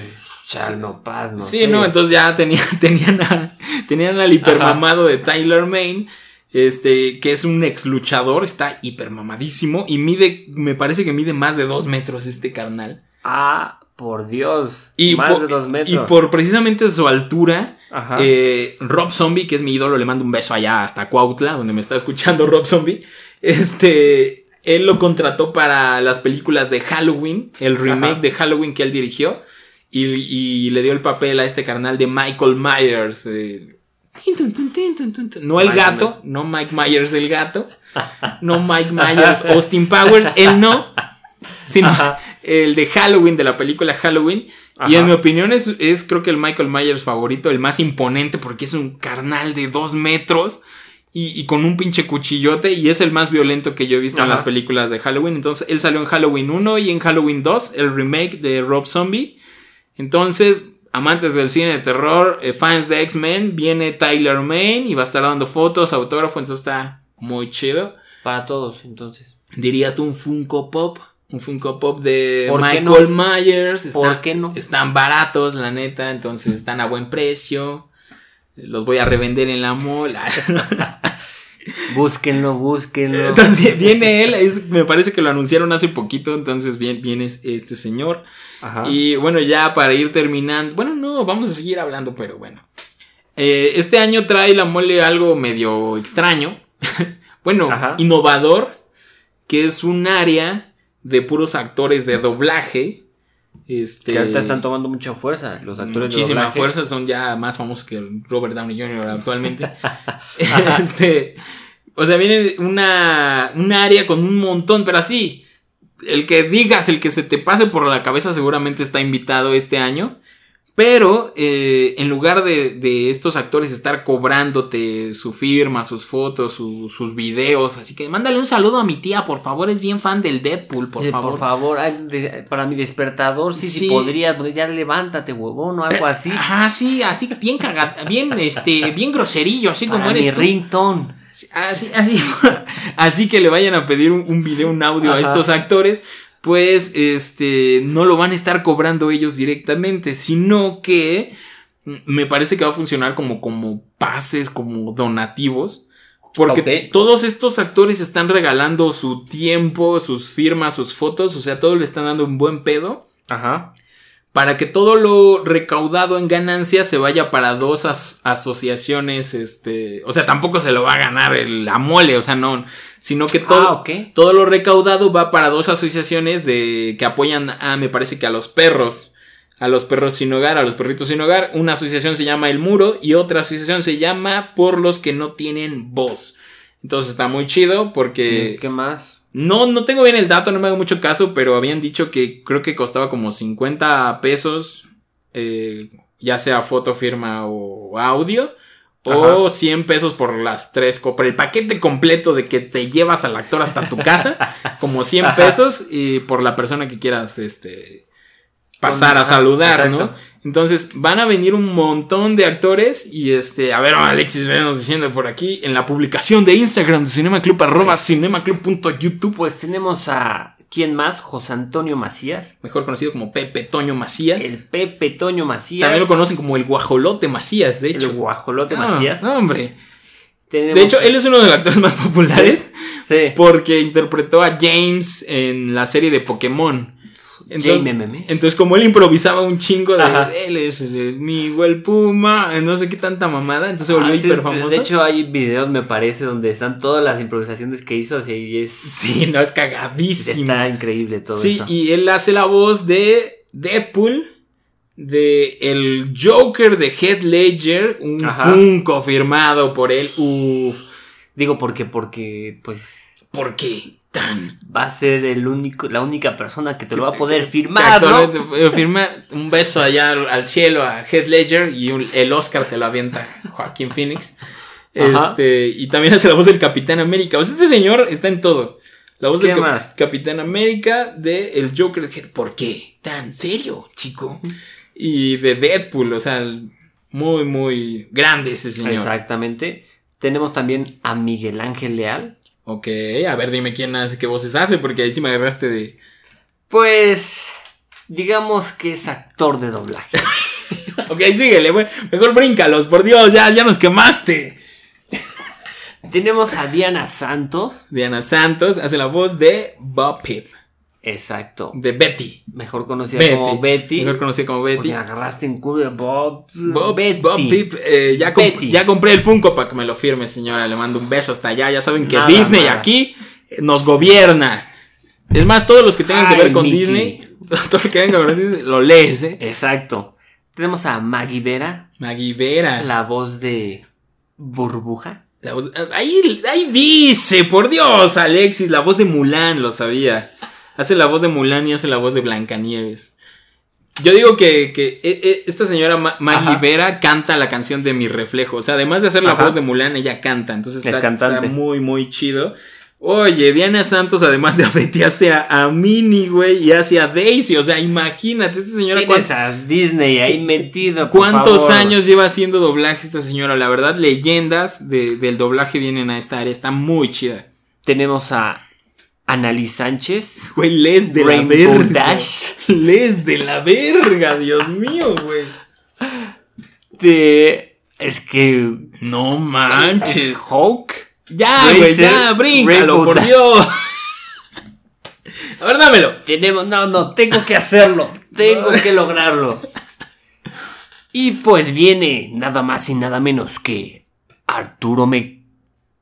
chal, no paz, no sí, sé. no, entonces ya tenía, tenían, a- tenían al hipermamado de Tyler Main. Este, que es un ex luchador, está hipermamadísimo y mide, me parece que mide más de dos metros este carnal. Ah, por Dios. Y Más por, de dos metros. Y por precisamente su altura, Ajá. eh, Rob Zombie, que es mi ídolo, le mando un beso allá hasta Cuautla, donde me está escuchando Rob Zombie. Este, él lo contrató para las películas de Halloween, el remake Ajá. de Halloween que él dirigió. Y, y le dio el papel a este carnal de Michael Myers. eh, no el gato, no Mike Myers el gato. No Mike Myers, Austin Powers, él no. Sino Ajá. el de Halloween, de la película Halloween. Y en mi opinión es, es creo que el Michael Myers favorito, el más imponente, porque es un carnal de dos metros y, y con un pinche cuchillote y es el más violento que yo he visto en las películas de Halloween. Entonces él salió en Halloween 1 y en Halloween 2, el remake de Rob Zombie. Entonces, amantes del cine de terror, eh, fans de X-Men, viene Tyler Main y va a estar dando fotos, autógrafo, entonces está muy chido. Para todos, entonces. Dirías tú un Funko Pop. Un Funko Pop de ¿Por qué Michael no? Myers. Está- ¿Por qué no? Están baratos, la neta. Entonces están a buen precio. Los voy a revender en la mall. Búsquenlo, búsquenlo. Entonces vi- viene él. es- me parece que lo anunciaron hace poquito. Entonces viene, viene este señor. Ajá. Y bueno, ya para ir terminando. Bueno, no, vamos a seguir hablando, pero bueno. Eh, este año trae la mole algo medio extraño. bueno, Ajá. innovador. Que es un área de puros actores de doblaje. Este. que ahorita están tomando mucha fuerza los actores Muchísima fuerza, son ya más famosos que Robert Downey Jr. actualmente. este, o sea, viene una, un área con un montón, pero así, el que digas, el que se te pase por la cabeza seguramente está invitado este año. Pero eh, en lugar de, de estos actores estar cobrándote su firma, sus fotos, su- sus videos, así que mándale un saludo a mi tía, por favor, es bien fan del Deadpool, por Eh, favor. Por favor, ay, de- para mi despertador, sí, sí, Sí. podrías, pues, ya levántate, huevón, o algo así. Ajá, sí, así bien cagado, bien, este, bien groserillo, así para como mi eres tú. ringtone. Así, así, así que le vayan a pedir un, un video, un audio a estos actores, pues, este, no lo van a estar cobrando ellos directamente, sino que me parece que va a funcionar como, como pases, como donativos. Porque todos estos actores están regalando su tiempo, sus firmas, sus fotos, o sea, todo le están dando un buen pedo Ajá. Para que todo lo recaudado en ganancias se vaya para dos as- asociaciones, este, o sea, tampoco se lo va a ganar el, la mole, o sea, no, sino que todo, Ah, todo lo recaudado va para dos asociaciones de que apoyan a, me parece que a los perros, a los perros sin hogar, a los perritos sin hogar. Una asociación se llama El Muro y otra asociación se llama Por los que no tienen voz. Entonces está muy chido porque ¿Qué más? No, no tengo bien el dato, no me hago mucho caso, pero habían dicho que creo que costaba como 50 pesos, eh, ya sea foto, firma o audio, o 100 pesos por las tres, por el paquete completo de que te llevas al actor hasta tu casa, como 100 Ajá. pesos y por la persona que quieras, este, pasar a saludar, ¿no? Entonces van a venir un montón de actores y este, a ver, Alexis, venos diciendo por aquí en la publicación de Instagram de Cinema Club, arroba cinemaclub.youtube, Pues tenemos a. ¿Quién más? José Antonio Macías. mejor conocido como Pepe Toño Macías. El Pepe Toño Macías. También lo conocen como el guajolote Macías, de hecho. El guajolote Ah, Macías. no, hombre. Tenemos- De hecho, él es uno de los actores más populares Sí. porque interpretó a James en la serie de Pokémon. Entonces, Memes. entonces, como él improvisaba un chingo de Ajá. él es eh, mi el Puma, no sé qué tanta mamada, entonces se volvió Ah, sí, hiper famoso. De hecho, hay videos, me parece, donde están todas las improvisaciones que hizo. Así y es. sí, no es cagadísimo. Está increíble todo sí, eso. y él hace la voz de Deadpool, de el Joker de Heath Ledger, un Ajá. Funko firmado por él. Uf, Digo, porque, porque, pues. ¿por qué? Va a ser el único, la única persona que te lo va a poder firmar, ¿no? Firma un beso allá al, cielo a Heath Ledger y un- el Oscar te lo avienta Joaquín Phoenix. Este, y también hace la voz del Capitán América. O sea, este señor está en todo. La voz ¿Qué del Cap-? Capitán América, de el Joker. ¿Por qué? ¿Tan serio, chico? Y de Deadpool, o sea, muy, muy grande ese señor. Exactamente. Tenemos también a Miguel Ángel Leal. Ok, a ver, dime quién hace, qué voces hace, porque ahí sí me agarraste de. Pues, digamos que es actor de doblaje. Ok, síguele. Mejor bríncalos, por Dios, ya, ya nos quemaste. Tenemos a Diana Santos. Diana Santos hace la voz de Bob Pip, Exacto. de Betty. Mejor conocida Betty. como Betty. Mejor conocida como Betty. Porque agarraste en culo de Bob. Bob, Betty. Bob Pip, eh, ya, comp- Betty. ya compré el Funko para que me lo firme, señora. Le mando un beso hasta allá. Ya saben que Nada Disney más. aquí nos gobierna. Es más, todos los que tengan que ver con Mickey. Disney, todo lo que tenga que ver con Disney, lo lees, ¿eh? Exacto. Tenemos a Maggie Vera, Maggie Vera. la voz de Burbuja. La voz- ahí, ahí dice, por Dios, Alexis, la voz de Mulan, lo sabía. Hace la voz de Mulan y hace la voz de Blancanieves. Yo digo que, que, eh, eh, esta señora Ma- Maggie Ajá. Vera canta la canción de Mi Reflejo. O sea, además de hacer la Ajá. voz de Mulan, ella canta. Entonces Es está, cantante. está muy, muy chido. Oye, Diana Santos, además de Betty, hace a, a Minnie, güey, y hace a Daisy. O sea, imagínate, esta señora. Tienes a Disney ahí metido. por ¿Cuántos favor. años lleva haciendo doblaje esta señora? La verdad, leyendas de- del doblaje vienen a esta área. Está muy chida. Tenemos a Annalise Sánchez. Güey, les de Rainbow la verga. Dash. Les de la verga, Dios mío, güey. De. Es que. No Es manches. Hulk. Ya, güey, ya, bríncalo, Rainbow por. Dios. A ver, dámelo. Tenemos. No, no, tengo que hacerlo. Tengo que lograrlo. Y pues viene nada más y nada menos que Arturo Me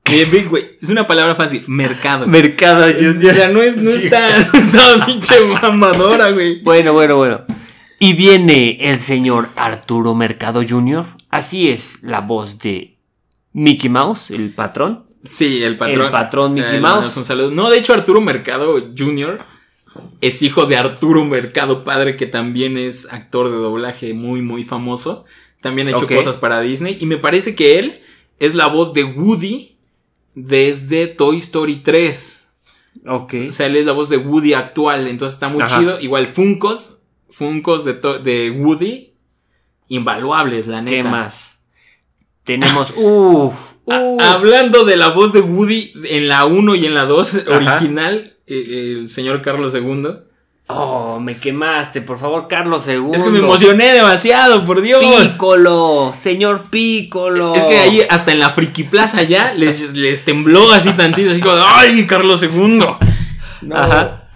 Güey. Es una palabra fácil. Mercado. Mercado. Es- o sea, no, es, no Sí. está, no está pinche mamadora, güey. Bueno, bueno, bueno. Y viene el señor Arturo Mercado Jr. Así es, la voz de Mickey Mouse, el patrón. Sí, el patrón. El patrón Mickey le Mouse. Un saludo. No, de hecho, Arturo Mercado Jr. es hijo de Arturo Mercado Padre, que también es actor de doblaje muy, muy famoso. También ha hecho cosas para Disney. Y me parece que él es la voz de Woody desde Toy Story 3. Ok. O sea, él es la voz de Woody actual. Entonces está muy Ajá. chido. Igual Funkos. Funkos de, de Woody. Invaluables, la neta. ¿Qué más? Tenemos. Uf, A- uf. hablando de la voz de Woody en la 1 y en la 2 Ajá. original, eh, el señor Carlos II. Oh, me quemaste, por favor, Carlos II. Es que me emocioné demasiado, por Dios. Pícolo, señor Pícolo. Es que ahí hasta en la Friki Plaza ya les, les tembló así tantito, así como, ¡ay, Carlos II! No. Ajá.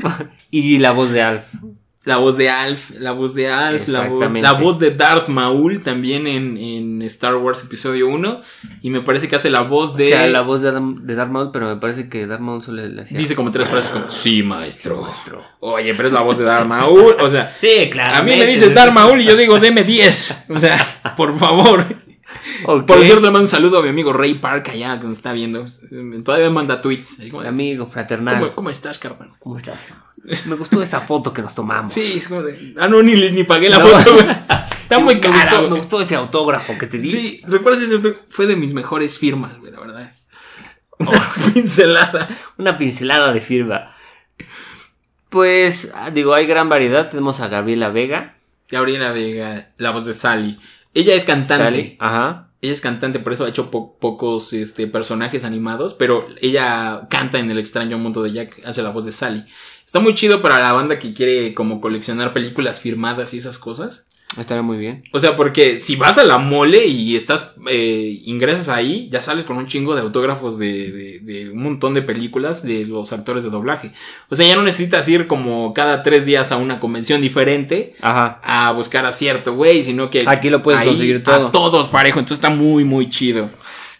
y la voz de Alf. La voz de Alf, la voz de Alf, la voz, la voz de Darth Maul también en, en Star Wars Episodio 1. Y me parece que hace la voz de... O sea, la voz de, Darth- de Darth Maul, pero me parece que Darth Maul solo le hacía. Dice como tres frases como, sí, maestro. maestro. Oye, pero es la voz de Darth Maul. O sea, Sí, claro. a mí me dices Darth Maul y yo digo, deme 10. O sea, por favor. Por cierto, le mando un saludo a mi amigo Ray Park allá que nos está viendo. Todavía me manda tweets. Como Amigo fraternal. ¿Cómo, cómo estás, carnal? ¿Cómo estás? Me gustó esa foto que nos tomamos. Sí, es como de. Ah, no, ni, ni pagué la No. foto, güey. Está muy me cara, gustó, me gustó ese autógrafo que te di. Sí, ¿recuerdas ese auto? Fue de mis mejores firmas, güey, la verdad. Oh, pincelada. Una pincelada de firma. Pues, ah, digo, hay gran variedad. Tenemos a Gabriela Vega. Gabriela Vega, la voz de Sally. Ella es cantante. Sally. Ajá. Ella es cantante, por eso ha hecho po- pocos este, personajes animados, pero ella canta en El extraño mundo de Jack, hace la voz de Sally. Está muy chido para la banda que quiere como coleccionar películas firmadas y esas cosas. Estaría muy bien. O sea, porque si vas a la mole y estás, eh, ingresas ahí, ya sales con un chingo de autógrafos de, de- de un montón de películas de los actores de doblaje. O sea, ya no necesitas ir como cada tres días a una convención diferente Ajá. a buscar a cierto güey, sino que Aquí lo puedes ahí conseguir todo. A todos parejo, entonces está muy, muy chido.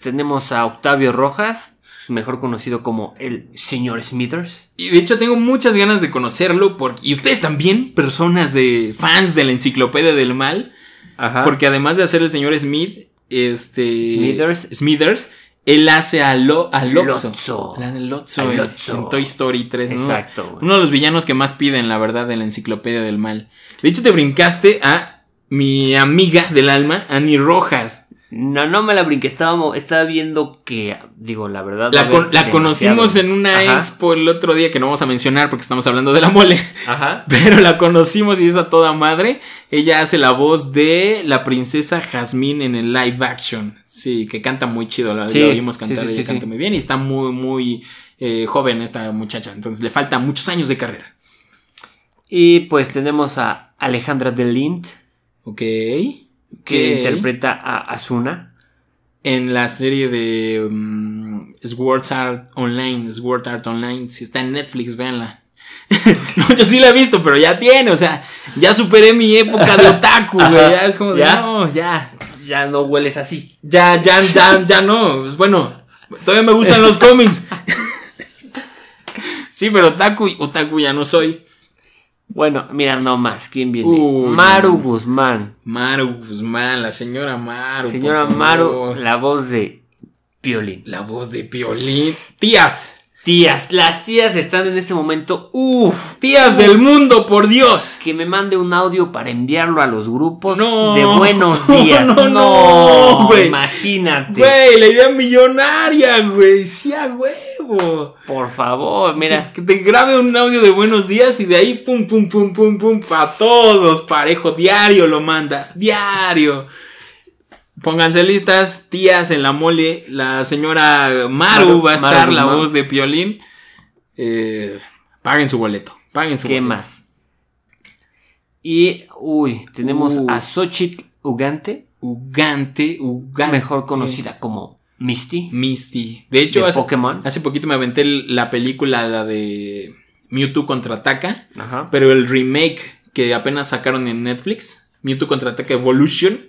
Tenemos a Octavio Rojas, mejor conocido como el señor Smithers. Y de hecho tengo muchas ganas de conocerlo porque, y ustedes también, personas de fans de la enciclopedia del mal, Ajá. porque además de hacer el señor Smith, este Smithers. Smithers, él hace a, Lo, a Lotso. Lotso. La de Lotso, A en- Lotso. en Toy Story 3. ¿no? Exacto, güey. Uno de los villanos que más piden, la verdad, de la enciclopedia del mal. De hecho, te brincaste a mi amiga del alma, Annie Rojas. No, no me la brinqué. Estábamos, estaba viendo que, digo, la verdad. La, haber con- la conocimos en una Ajá. expo el otro día que no vamos a mencionar porque estamos hablando de la mole. Ajá. Pero la conocimos y es a toda madre. Ella hace la voz de la princesa Jasmine en el live action. Sí, que canta muy chido. La, Sí, la oímos cantar, sí, ella sí, canta sí. muy bien y está muy, muy eh, joven esta muchacha. Entonces le falta muchos años de carrera. Y pues tenemos a Alejandra Delint, Ok. Que interpreta a Asuna. En la serie de mm, Sword Art Online. Sword Art Online. Si está en Netflix, véanla. no, yo sí la he visto, pero ya tiene. O sea, ya superé mi época de otaku, güey. Ya es como de, ¿Ya? no, ya. Ya no hueles así. Ya, ya, ya, ya no. Pues bueno, todavía me gustan los cómics. Sí, pero otaku, otaku ya no soy. Bueno, mira nomás, ¿quién viene? Uy, Maru. Guzmán. Maru Guzmán, la señora Maru. Señora. Maru, la voz de Piolín. La voz de Piolín. Tías. Tías, las tías están en este momento. Uf, Tías del mundo, por Dios. que me mande un audio para enviarlo a los grupos No. de buenos días. No, No, no, güey. imagínate. Güey, la idea millonaria, güey. Sí, a huevo. Por favor, mira. Que, que te grabe un audio de buenos días y de ahí pum, pum, pum, pum, pum, para todos, parejo, diario lo mandas, diario. Pónganse listas, tías en la mole, la señora Maru, Maru- va a Maru estar, la voz de Piolín. Eh, paguen su boleto, paguen su ¿Qué boleto. más? Y, uy, tenemos Uh. a Xochitl Ugante, Ugante, Ugante. mejor conocida como Misty. Misty. De hecho, de hace, Pokémon. hace poquito me aventé la película, la de Mewtwo contraataca. Pero el remake que apenas sacaron en Netflix, Mewtwo Contraataca Evolution,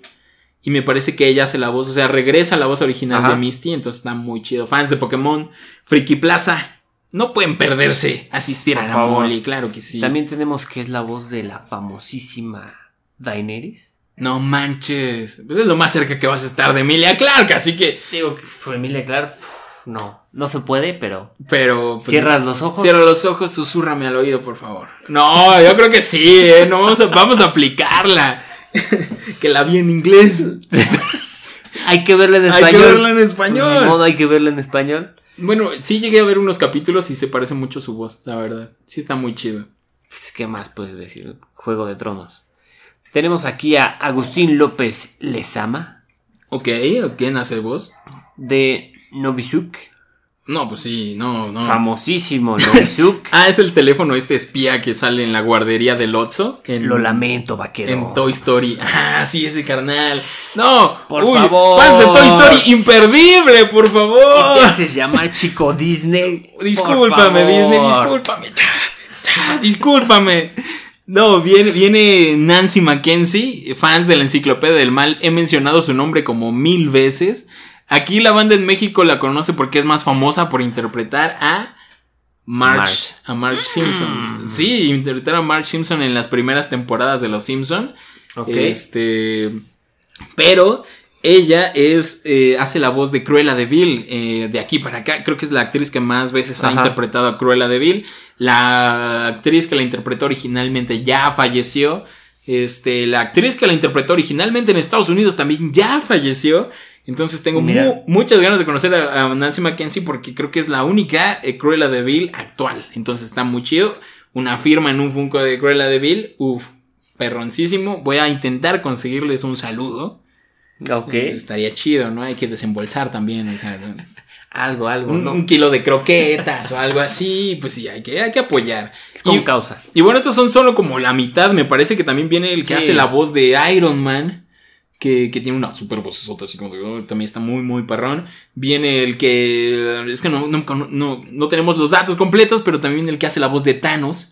y me parece que ella hace la voz, o sea, regresa la voz original Ajá. de Misty, entonces está muy chido. Fans de Pokémon, Friki Plaza, no pueden perderse asistir Por a la favor. mole, claro que sí. También tenemos que es la voz de la famosísima Daenerys. No manches, pues es lo más cerca que vas a estar de Emilia Clark, así que, Digo que fue Emilia Clarke. uf, No, no se puede, pero pero... pues, cierras los ojos. Cierra los ojos, susúrrame al oído, por favor. No, yo creo que sí, ¿eh? No, vamos, a, vamos a aplicarla. que la vi en inglés. Hay que verla en Hay español. que verla en español. modo, hay que verla en español. Bueno, sí llegué a ver unos capítulos y se parece mucho su voz, la verdad. Sí está muy chido. Pues, ¿Qué más puedes decir? Juego de Tronos. Tenemos aquí a Agustín López Lezama Ok, ¿quién hace voz? de Novisuk. No, pues sí, no, no. Famosísimo Novisuk. Ah, es el teléfono este espía que sale en la guardería del Otso. En, Lo lamento, vaquero. En Toy Story. Ah, sí, ese carnal. No, Por uy, favor. Fans de Toy Story, imperdible, por ¿Y favor. te haces llamar chico Disney? Discúlpame. Disney, discúlpame. discúlpame. No, viene, viene Nancy Mackenzie, fans de la Enciclopedia del Mal. He mencionado su nombre como mil veces. Aquí la banda en México la conoce porque es más famosa por interpretar a Marge, Marge. a Marge Simpson. Sí, interpretar a Marge Simpson en las primeras temporadas de Los Simpson. Ok. Este, pero ella es eh, hace la voz de Cruella de Vil eh, de aquí para acá. Creo que es la actriz que más veces ha Ajá. interpretado a Cruella de Vil. La actriz que la interpretó originalmente ya falleció. Este, la actriz que la interpretó originalmente en Estados Unidos también ya falleció. Entonces tengo mu- muchas ganas de conocer a, a Nancy Mackenzie porque creo que es la única eh, Cruella de Vil actual. Entonces está muy chido. Una firma en un Funko de Cruella de Vil. Uf, perroncísimo. Voy a intentar conseguirles un saludo. Ok. Estaría chido, ¿no? Hay que desembolsar también, o sea, Algo, algo, un, ¿no? un kilo de croquetas o algo así, pues sí, hay que, hay que apoyar. Es con Y- causa. y bueno, estos son solo como la mitad. Me parece que también viene el que Sí. hace la voz de Iron Man. Que, que tiene una super voz así como oh, también está muy, muy perrón. Viene el que. Es que no, no, no, no tenemos los datos completos, pero también el que hace la voz de Thanos.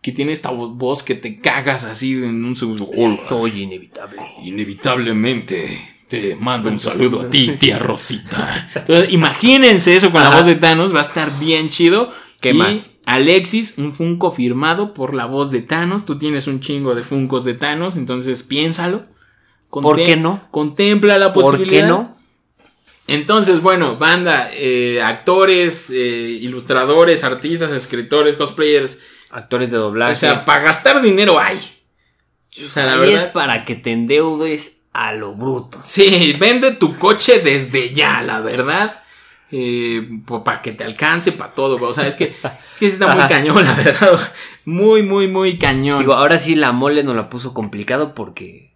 Que tiene esta vo- voz que te cagas así en un segundo. Hola, Soy inevitable. inevitablemente te mando un saludo a ti, tía Rosita. Entonces, imagínense eso con la voz de Thanos, va a estar bien chido. ¿Qué Y más? Alexis, un Funko firmado por la voz de Thanos. Tú tienes un chingo de Funcos de Thanos, entonces piénsalo. ¿Por qué no? Contempla la ¿Por posibilidad. qué no? Entonces, bueno, banda, eh, actores, eh, ilustradores, artistas, escritores, cosplayers. Actores de doblaje. O sea, para gastar dinero hay. O sea, la Ahí es para que te endeudes a lo bruto. Sí, vende tu coche desde ya, la verdad. para que te alcance para todo. O sea, es que, es que está muy cañón, la verdad. Muy, muy, muy cañón. Digo, ahora sí la mole nos la puso complicado porque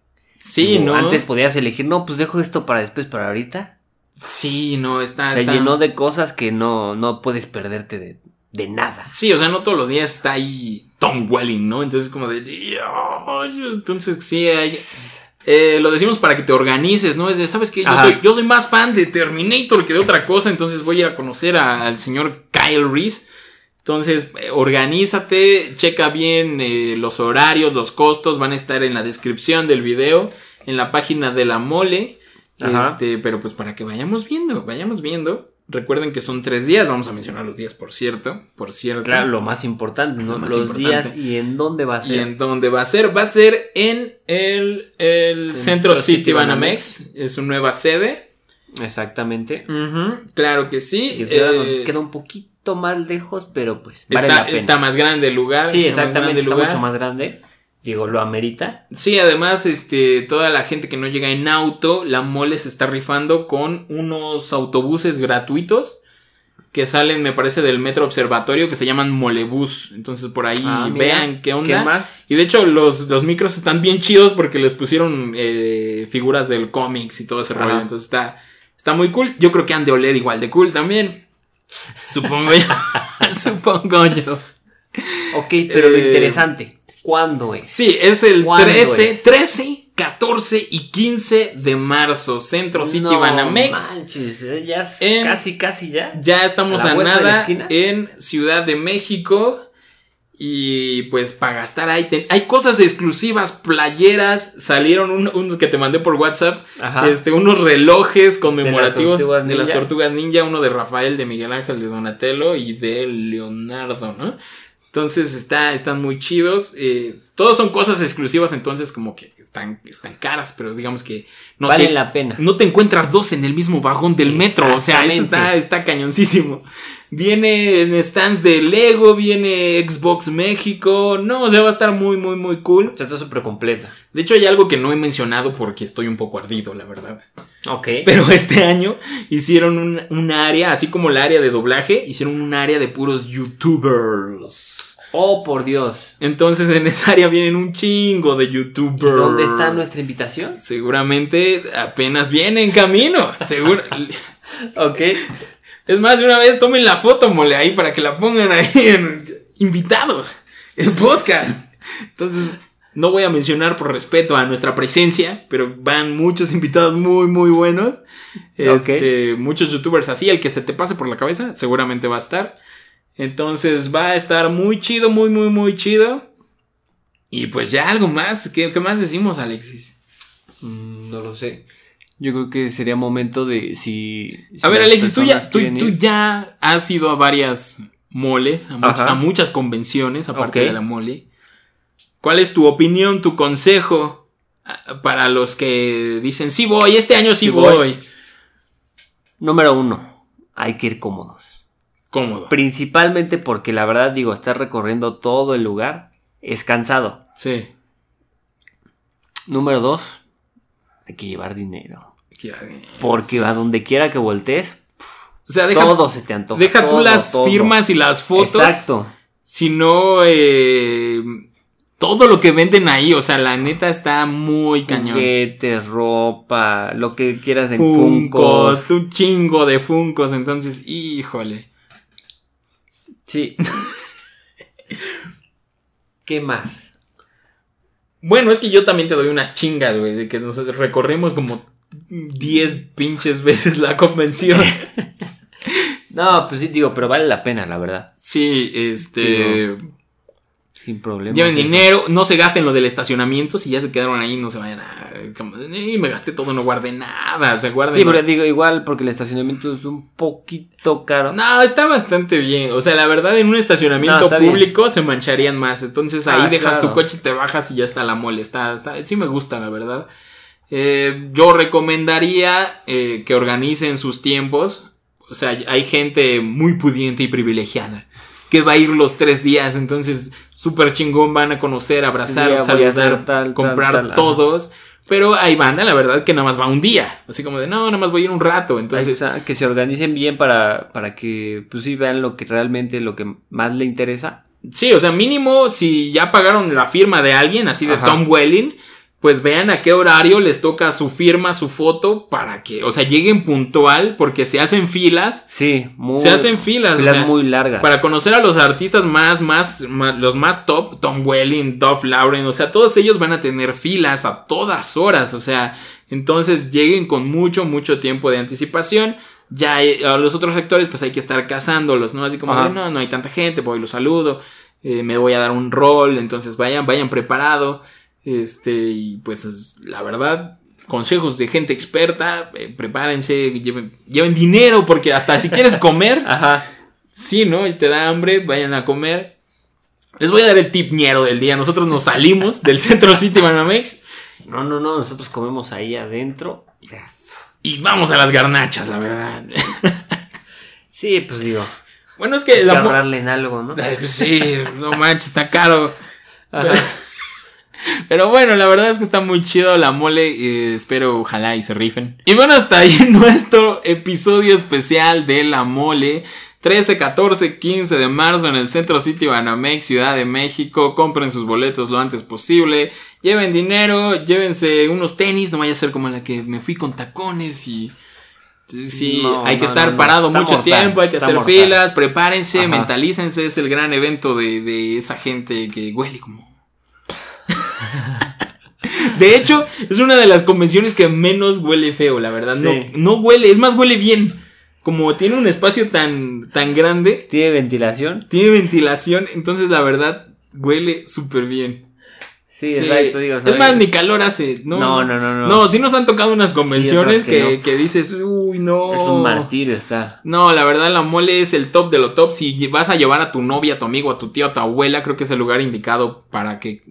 sí, ¿no? antes podías elegir, no, pues dejo esto para después, para ahorita. Sí, no, está. Se llenó de cosas que no, no puedes perderte de, de nada. Sí, o sea, no todos los días está ahí Tom Welling, ¿no? Entonces, como de. Entonces, sí, hay. eh, lo decimos para que te organices, ¿no? Es de, ¿sabes qué? Yo soy, yo soy más fan de Terminator que de otra cosa, entonces voy a ir a conocer a- al señor Kyle Reese. Entonces, eh, organízate, checa bien eh, los horarios, los costos, van a estar en la descripción del video, en la página de la mole. Ajá. Este, pero pues para que vayamos viendo, vayamos viendo. Recuerden que son tres días, vamos a mencionar los días, por cierto, por cierto. Claro, lo más importante, ¿no? Lo más Los importante. días y en dónde va a ¿Y ser. en dónde va a ser? Va a ser en el, el Centro City City Banamex. Es su nueva sede. Exactamente. Claro que sí. Y eh, nos queda un poquito más lejos, pero pues vale está, la pena. está más grande el lugar. sí, está exactamente, está lugar. mucho más grande. Digo, lo amerita. Sí, además, este, toda la gente que no llega en auto, la mole se está rifando con unos autobuses gratuitos que salen, me parece, del Metro Observatorio que se llaman Molebús. Entonces por ahí Ah, mira, vean qué onda. más? Y de hecho, los, los micros están bien chidos porque les pusieron eh, figuras del cómics y todo ese Ajá. rollo. Entonces está, está muy cool. Yo creo que han de oler igual de cool también. Supongo yo. Supongo yo. Ok, pero lo Eh, interesante, ¿cuándo es? Sí, es el ¿Cuándo 13, es? 13, 14 y 15 de marzo. Centro City No Banamex. manches, eh, ya es En- casi, casi ya. Ya estamos ¿A a, nada en Ciudad de México. Y pues para gastar ahí. ten- hay cosas exclusivas, playeras. Salieron un- unos que te mandé por WhatsApp. Ajá. Este, unos relojes conmemorativos de las, Tortugas Ninja. tortugas ninja. Uno de Rafael, de Miguel Ángel, de Donatello y de Leonardo, ¿no? Entonces está, están muy chidos. eh, todos son cosas exclusivas, entonces como que están, están caras, pero digamos que no vale te, la pena. no te encuentras dos en el mismo vagón del metro. O sea, eso está, está cañoncísimo. Viene en stands de Lego, viene Xbox México. No, o sea, va a estar muy, muy, muy cool. O sea, está súper completa. De hecho, hay algo que no he mencionado porque estoy un poco ardido, la verdad. Ok. Pero este año hicieron un, un área, así como el área de doblaje, hicieron un área de puros youtubers. Oh, por Dios. Entonces en esa área vienen un chingo de ¿Y youtubers. dónde está nuestra invitación? Seguramente apenas viene en camino. Seguro. Ok. Es más, de una vez tomen la foto, mole, ahí para que la pongan ahí en invitados. El podcast. Entonces, no voy a mencionar por respeto a nuestra presencia, pero van muchos invitados muy, muy buenos. Este, Muchos youtubers así, el que se te pase por la cabeza, seguramente va a estar. Entonces va a estar muy chido, muy, muy, muy chido. Y pues ya algo más. ¿Qué, qué más decimos, Alexis? Mm, no lo sé. Yo creo que sería momento de si. si A ver, Alexis, tú ya, tú, ya has ido a varias moles, a, much- Ajá. a muchas convenciones, aparte de la mole. ¿Cuál es tu opinión, tu consejo ah, para los que dicen, sí voy, este año sí, Sí voy. voy"? Número uno, hay que ir cómodos. Cómodo. Principalmente porque la verdad, digo, estar recorriendo todo el lugar es cansado. Sí. Número dos, hay que llevar dinero. Porque a donde quiera que voltees, O sea, deja, todo se te antoja. deja tú las todo. firmas y las fotos, Exacto. sino eh, todo lo que venden ahí. O sea, la neta está muy cañón. Juguetes, ropa, lo que quieras en Funcos, Funkos. un chingo de Funcos. Entonces, híjole. Sí. ¿Qué más? Bueno, es que yo también te doy unas chingas, güey, de que nos recorrimos como 10 pinches veces la convención. No, pues sí, digo, pero vale la pena, la verdad. Sí, este. Sin problema. Lleven dinero, no se gasten lo del estacionamiento. Si ya se quedaron ahí, no se vayan a. "Eh, me gasté todo, no guardé nada. O sea, guarden. Sí, pero digo, igual porque el estacionamiento es un poquito caro. No, está bastante bien. O sea, la verdad, en un No, estacionamiento bien. público se mancharían más. Entonces ahí Ah, dejas claro. tu coche, te bajas y ya está la mole. Está, está, sí me gusta, la verdad. Eh, yo recomendaría eh, que organicen sus tiempos. O sea, hay gente muy pudiente y privilegiada que va a ir los tres días. Entonces, súper chingón, van a conocer, abrazar, día saludar, tal, comprar tal, todos. Pero hay banda, la verdad, que nada más va un día. Así como de, no, nada más voy a ir un rato. Entonces, que se organicen bien para, para que pues sí vean lo que realmente lo que más le interesa. Sí, o sea, mínimo si ya pagaron la firma de alguien, así de Ajá. Tom Welling, pues vean a qué horario les toca su firma, su foto, para que, o sea, lleguen puntual, porque se hacen filas, Sí, muy, se hacen filas, o filas sea, muy largas. para conocer a los artistas más, más, más- los más top, Tom Welling, Duff Lauren, o sea, todos ellos van a tener filas a todas horas, o sea, entonces lleguen con mucho, mucho tiempo de anticipación. Ya eh, a los otros actores, pues hay que estar cazándolos, ¿no? Así como, de, no, no hay tanta gente, voy y los saludo, eh, me voy a dar un rol, entonces vayan, vayan preparado. Este, y pues es- la verdad, consejos de gente experta, eh, prepárense, lleven, lleven dinero, porque hasta si quieres comer, Ajá. Sí, ¿no? Y te da hambre, vayan a comer. Les voy a dar el tip ñero del día. Nosotros nos salimos del Centro City Banamex No, no, no, nosotros comemos ahí adentro. O sea, y vamos a las garnachas, la verdad. sí, pues digo, Bueno, es que hay que la ahorrarle en algo, ¿no? Ay, pues sí, no manches, está caro. Ajá. Pero bueno, la verdad es que está muy chido la mole. espero, ojalá y se rifen. Y bueno, hasta ahí nuestro episodio especial de la mole. 13, 14, 15 de marzo en el Centro City Banamex, Ciudad de México. Compren sus boletos lo antes posible. Lleven dinero, llévense unos tenis. No vaya a ser como la que me fui con tacones y. Sí, No, hay que no, estar no, parado mucho mortal, tiempo, hay que hacer mortal. filas, prepárense, Ajá. mentalícense. Es el gran evento de, de esa gente que huele como. De hecho, es una de las convenciones que menos huele feo, la verdad. Sí. No, no huele, es más, huele bien. Como tiene un espacio tan, tan grande, ¿Tiene ventilación? tiene ventilación, entonces la verdad huele súper bien. Sí, Sí. exacto, digo. es más, ni calor hace. No, No, no, no, no. No, sí nos han tocado unas convenciones que que, no. que dices, uy, no. Es un martirio estar. No, la verdad, la mole es el top de lo top. Si vas a llevar a tu novia, a tu amigo, a tu tío, a tu abuela, creo que es el lugar indicado para que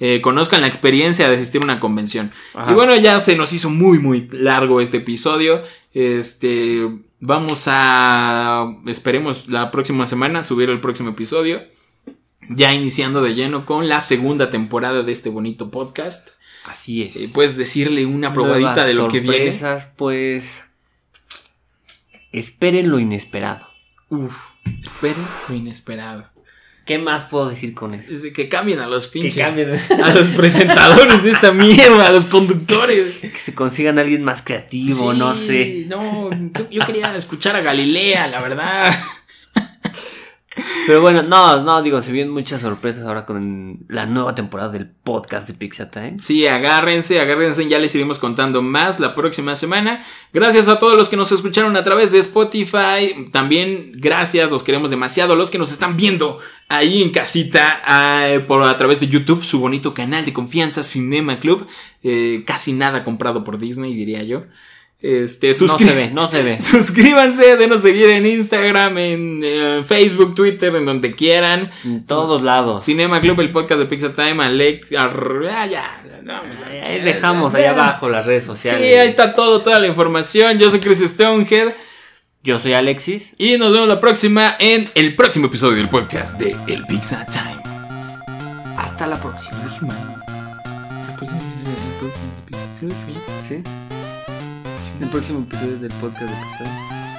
eh, conozcan la experiencia de asistir a una convención. Ajá. Y bueno, ya se nos hizo muy, muy largo este episodio. Este, vamos a, esperemos la próxima semana subir el próximo episodio. Ya iniciando de lleno con la segunda temporada de este bonito podcast. Así es. Eh, Puedes decirle una probadita Nuevas de lo que viene. pues. Esperen lo inesperado. Uf, esperen lo inesperado. ¿Qué más puedo decir con eso? Es que cambien a los Que pinches. cambien. A los presentadores de esta mierda, a los conductores. que se consigan a alguien más creativo, Sí, no sé. No, yo quería escuchar a Galilea, la verdad. Pero bueno, no, no, digo, se vienen muchas sorpresas ahora con la nueva temporada del podcast de Pizza Time. Sí, agárrense, agárrense, ya les iremos contando más la próxima semana. Gracias a todos los que nos escucharon a través de Spotify. También gracias, los queremos demasiado. Los que nos están viendo ahí en casita ah, por a través de YouTube, su bonito canal de confianza Cinema Club. Eh, casi nada comprado por Disney, diría yo. Este, No se ve, no se ve. Suscríbanse, denos seguir en Instagram, en eh, Facebook, Twitter, en donde quieran. En todos lados. Cinema Club, el podcast de Pizza Time, Alex, ar- ah, ya, no, Ahí dejamos ahí abajo las redes Sí, sociales. ahí está todo, toda la información. Yo soy Chris Stonehead Yo soy Alexis. y nos vemos la próxima en el próximo episodio del podcast de El Pizza Time. Hasta la próxima. ¿Sí El próximo episodio del podcast de Time.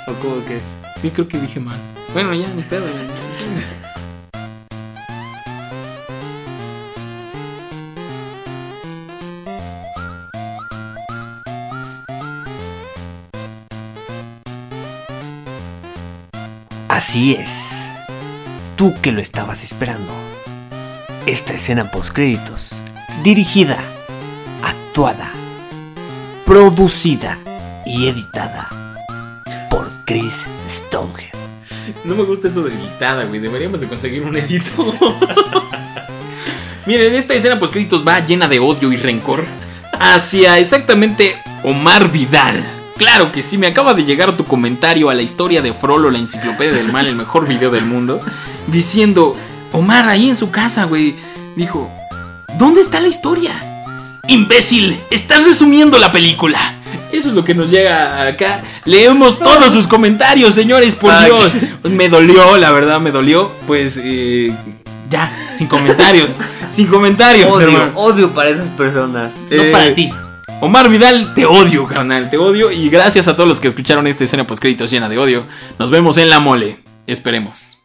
¿O cómo que? Sí, creo que dije mal. Bueno, ya, ni pedo. ya. Así es. Tú que lo estabas esperando. Esta escena postcréditos, dirigida, actuada, producida y editada por Chris Stonehead. No me gusta eso de editada, güey. Deberíamos de conseguir un editor. Miren, esta escena pues créditos va llena de odio y rencor hacia exactamente Omar Vidal. Claro que sí, me acaba de llegar tu comentario a la historia de Frollo, la enciclopedia del mal, el mejor video del mundo, diciendo, Omar ahí en su casa, güey, dijo, ¿dónde está la historia? imbécil, estás resumiendo la película. Eso es lo que nos llega acá. Leemos todos sus comentarios, señores, por Ay. Dios. Me dolió, la verdad, me dolió. Pues, eh, ya, sin comentarios. sin comentarios, Odio, hermano. odio para esas personas. Eh, No para ti. Omar Vidal, te odio, carnal, te odio. Y gracias a todos los que escucharon esta escena post créditos llena de odio. Nos vemos en la mole. Esperemos.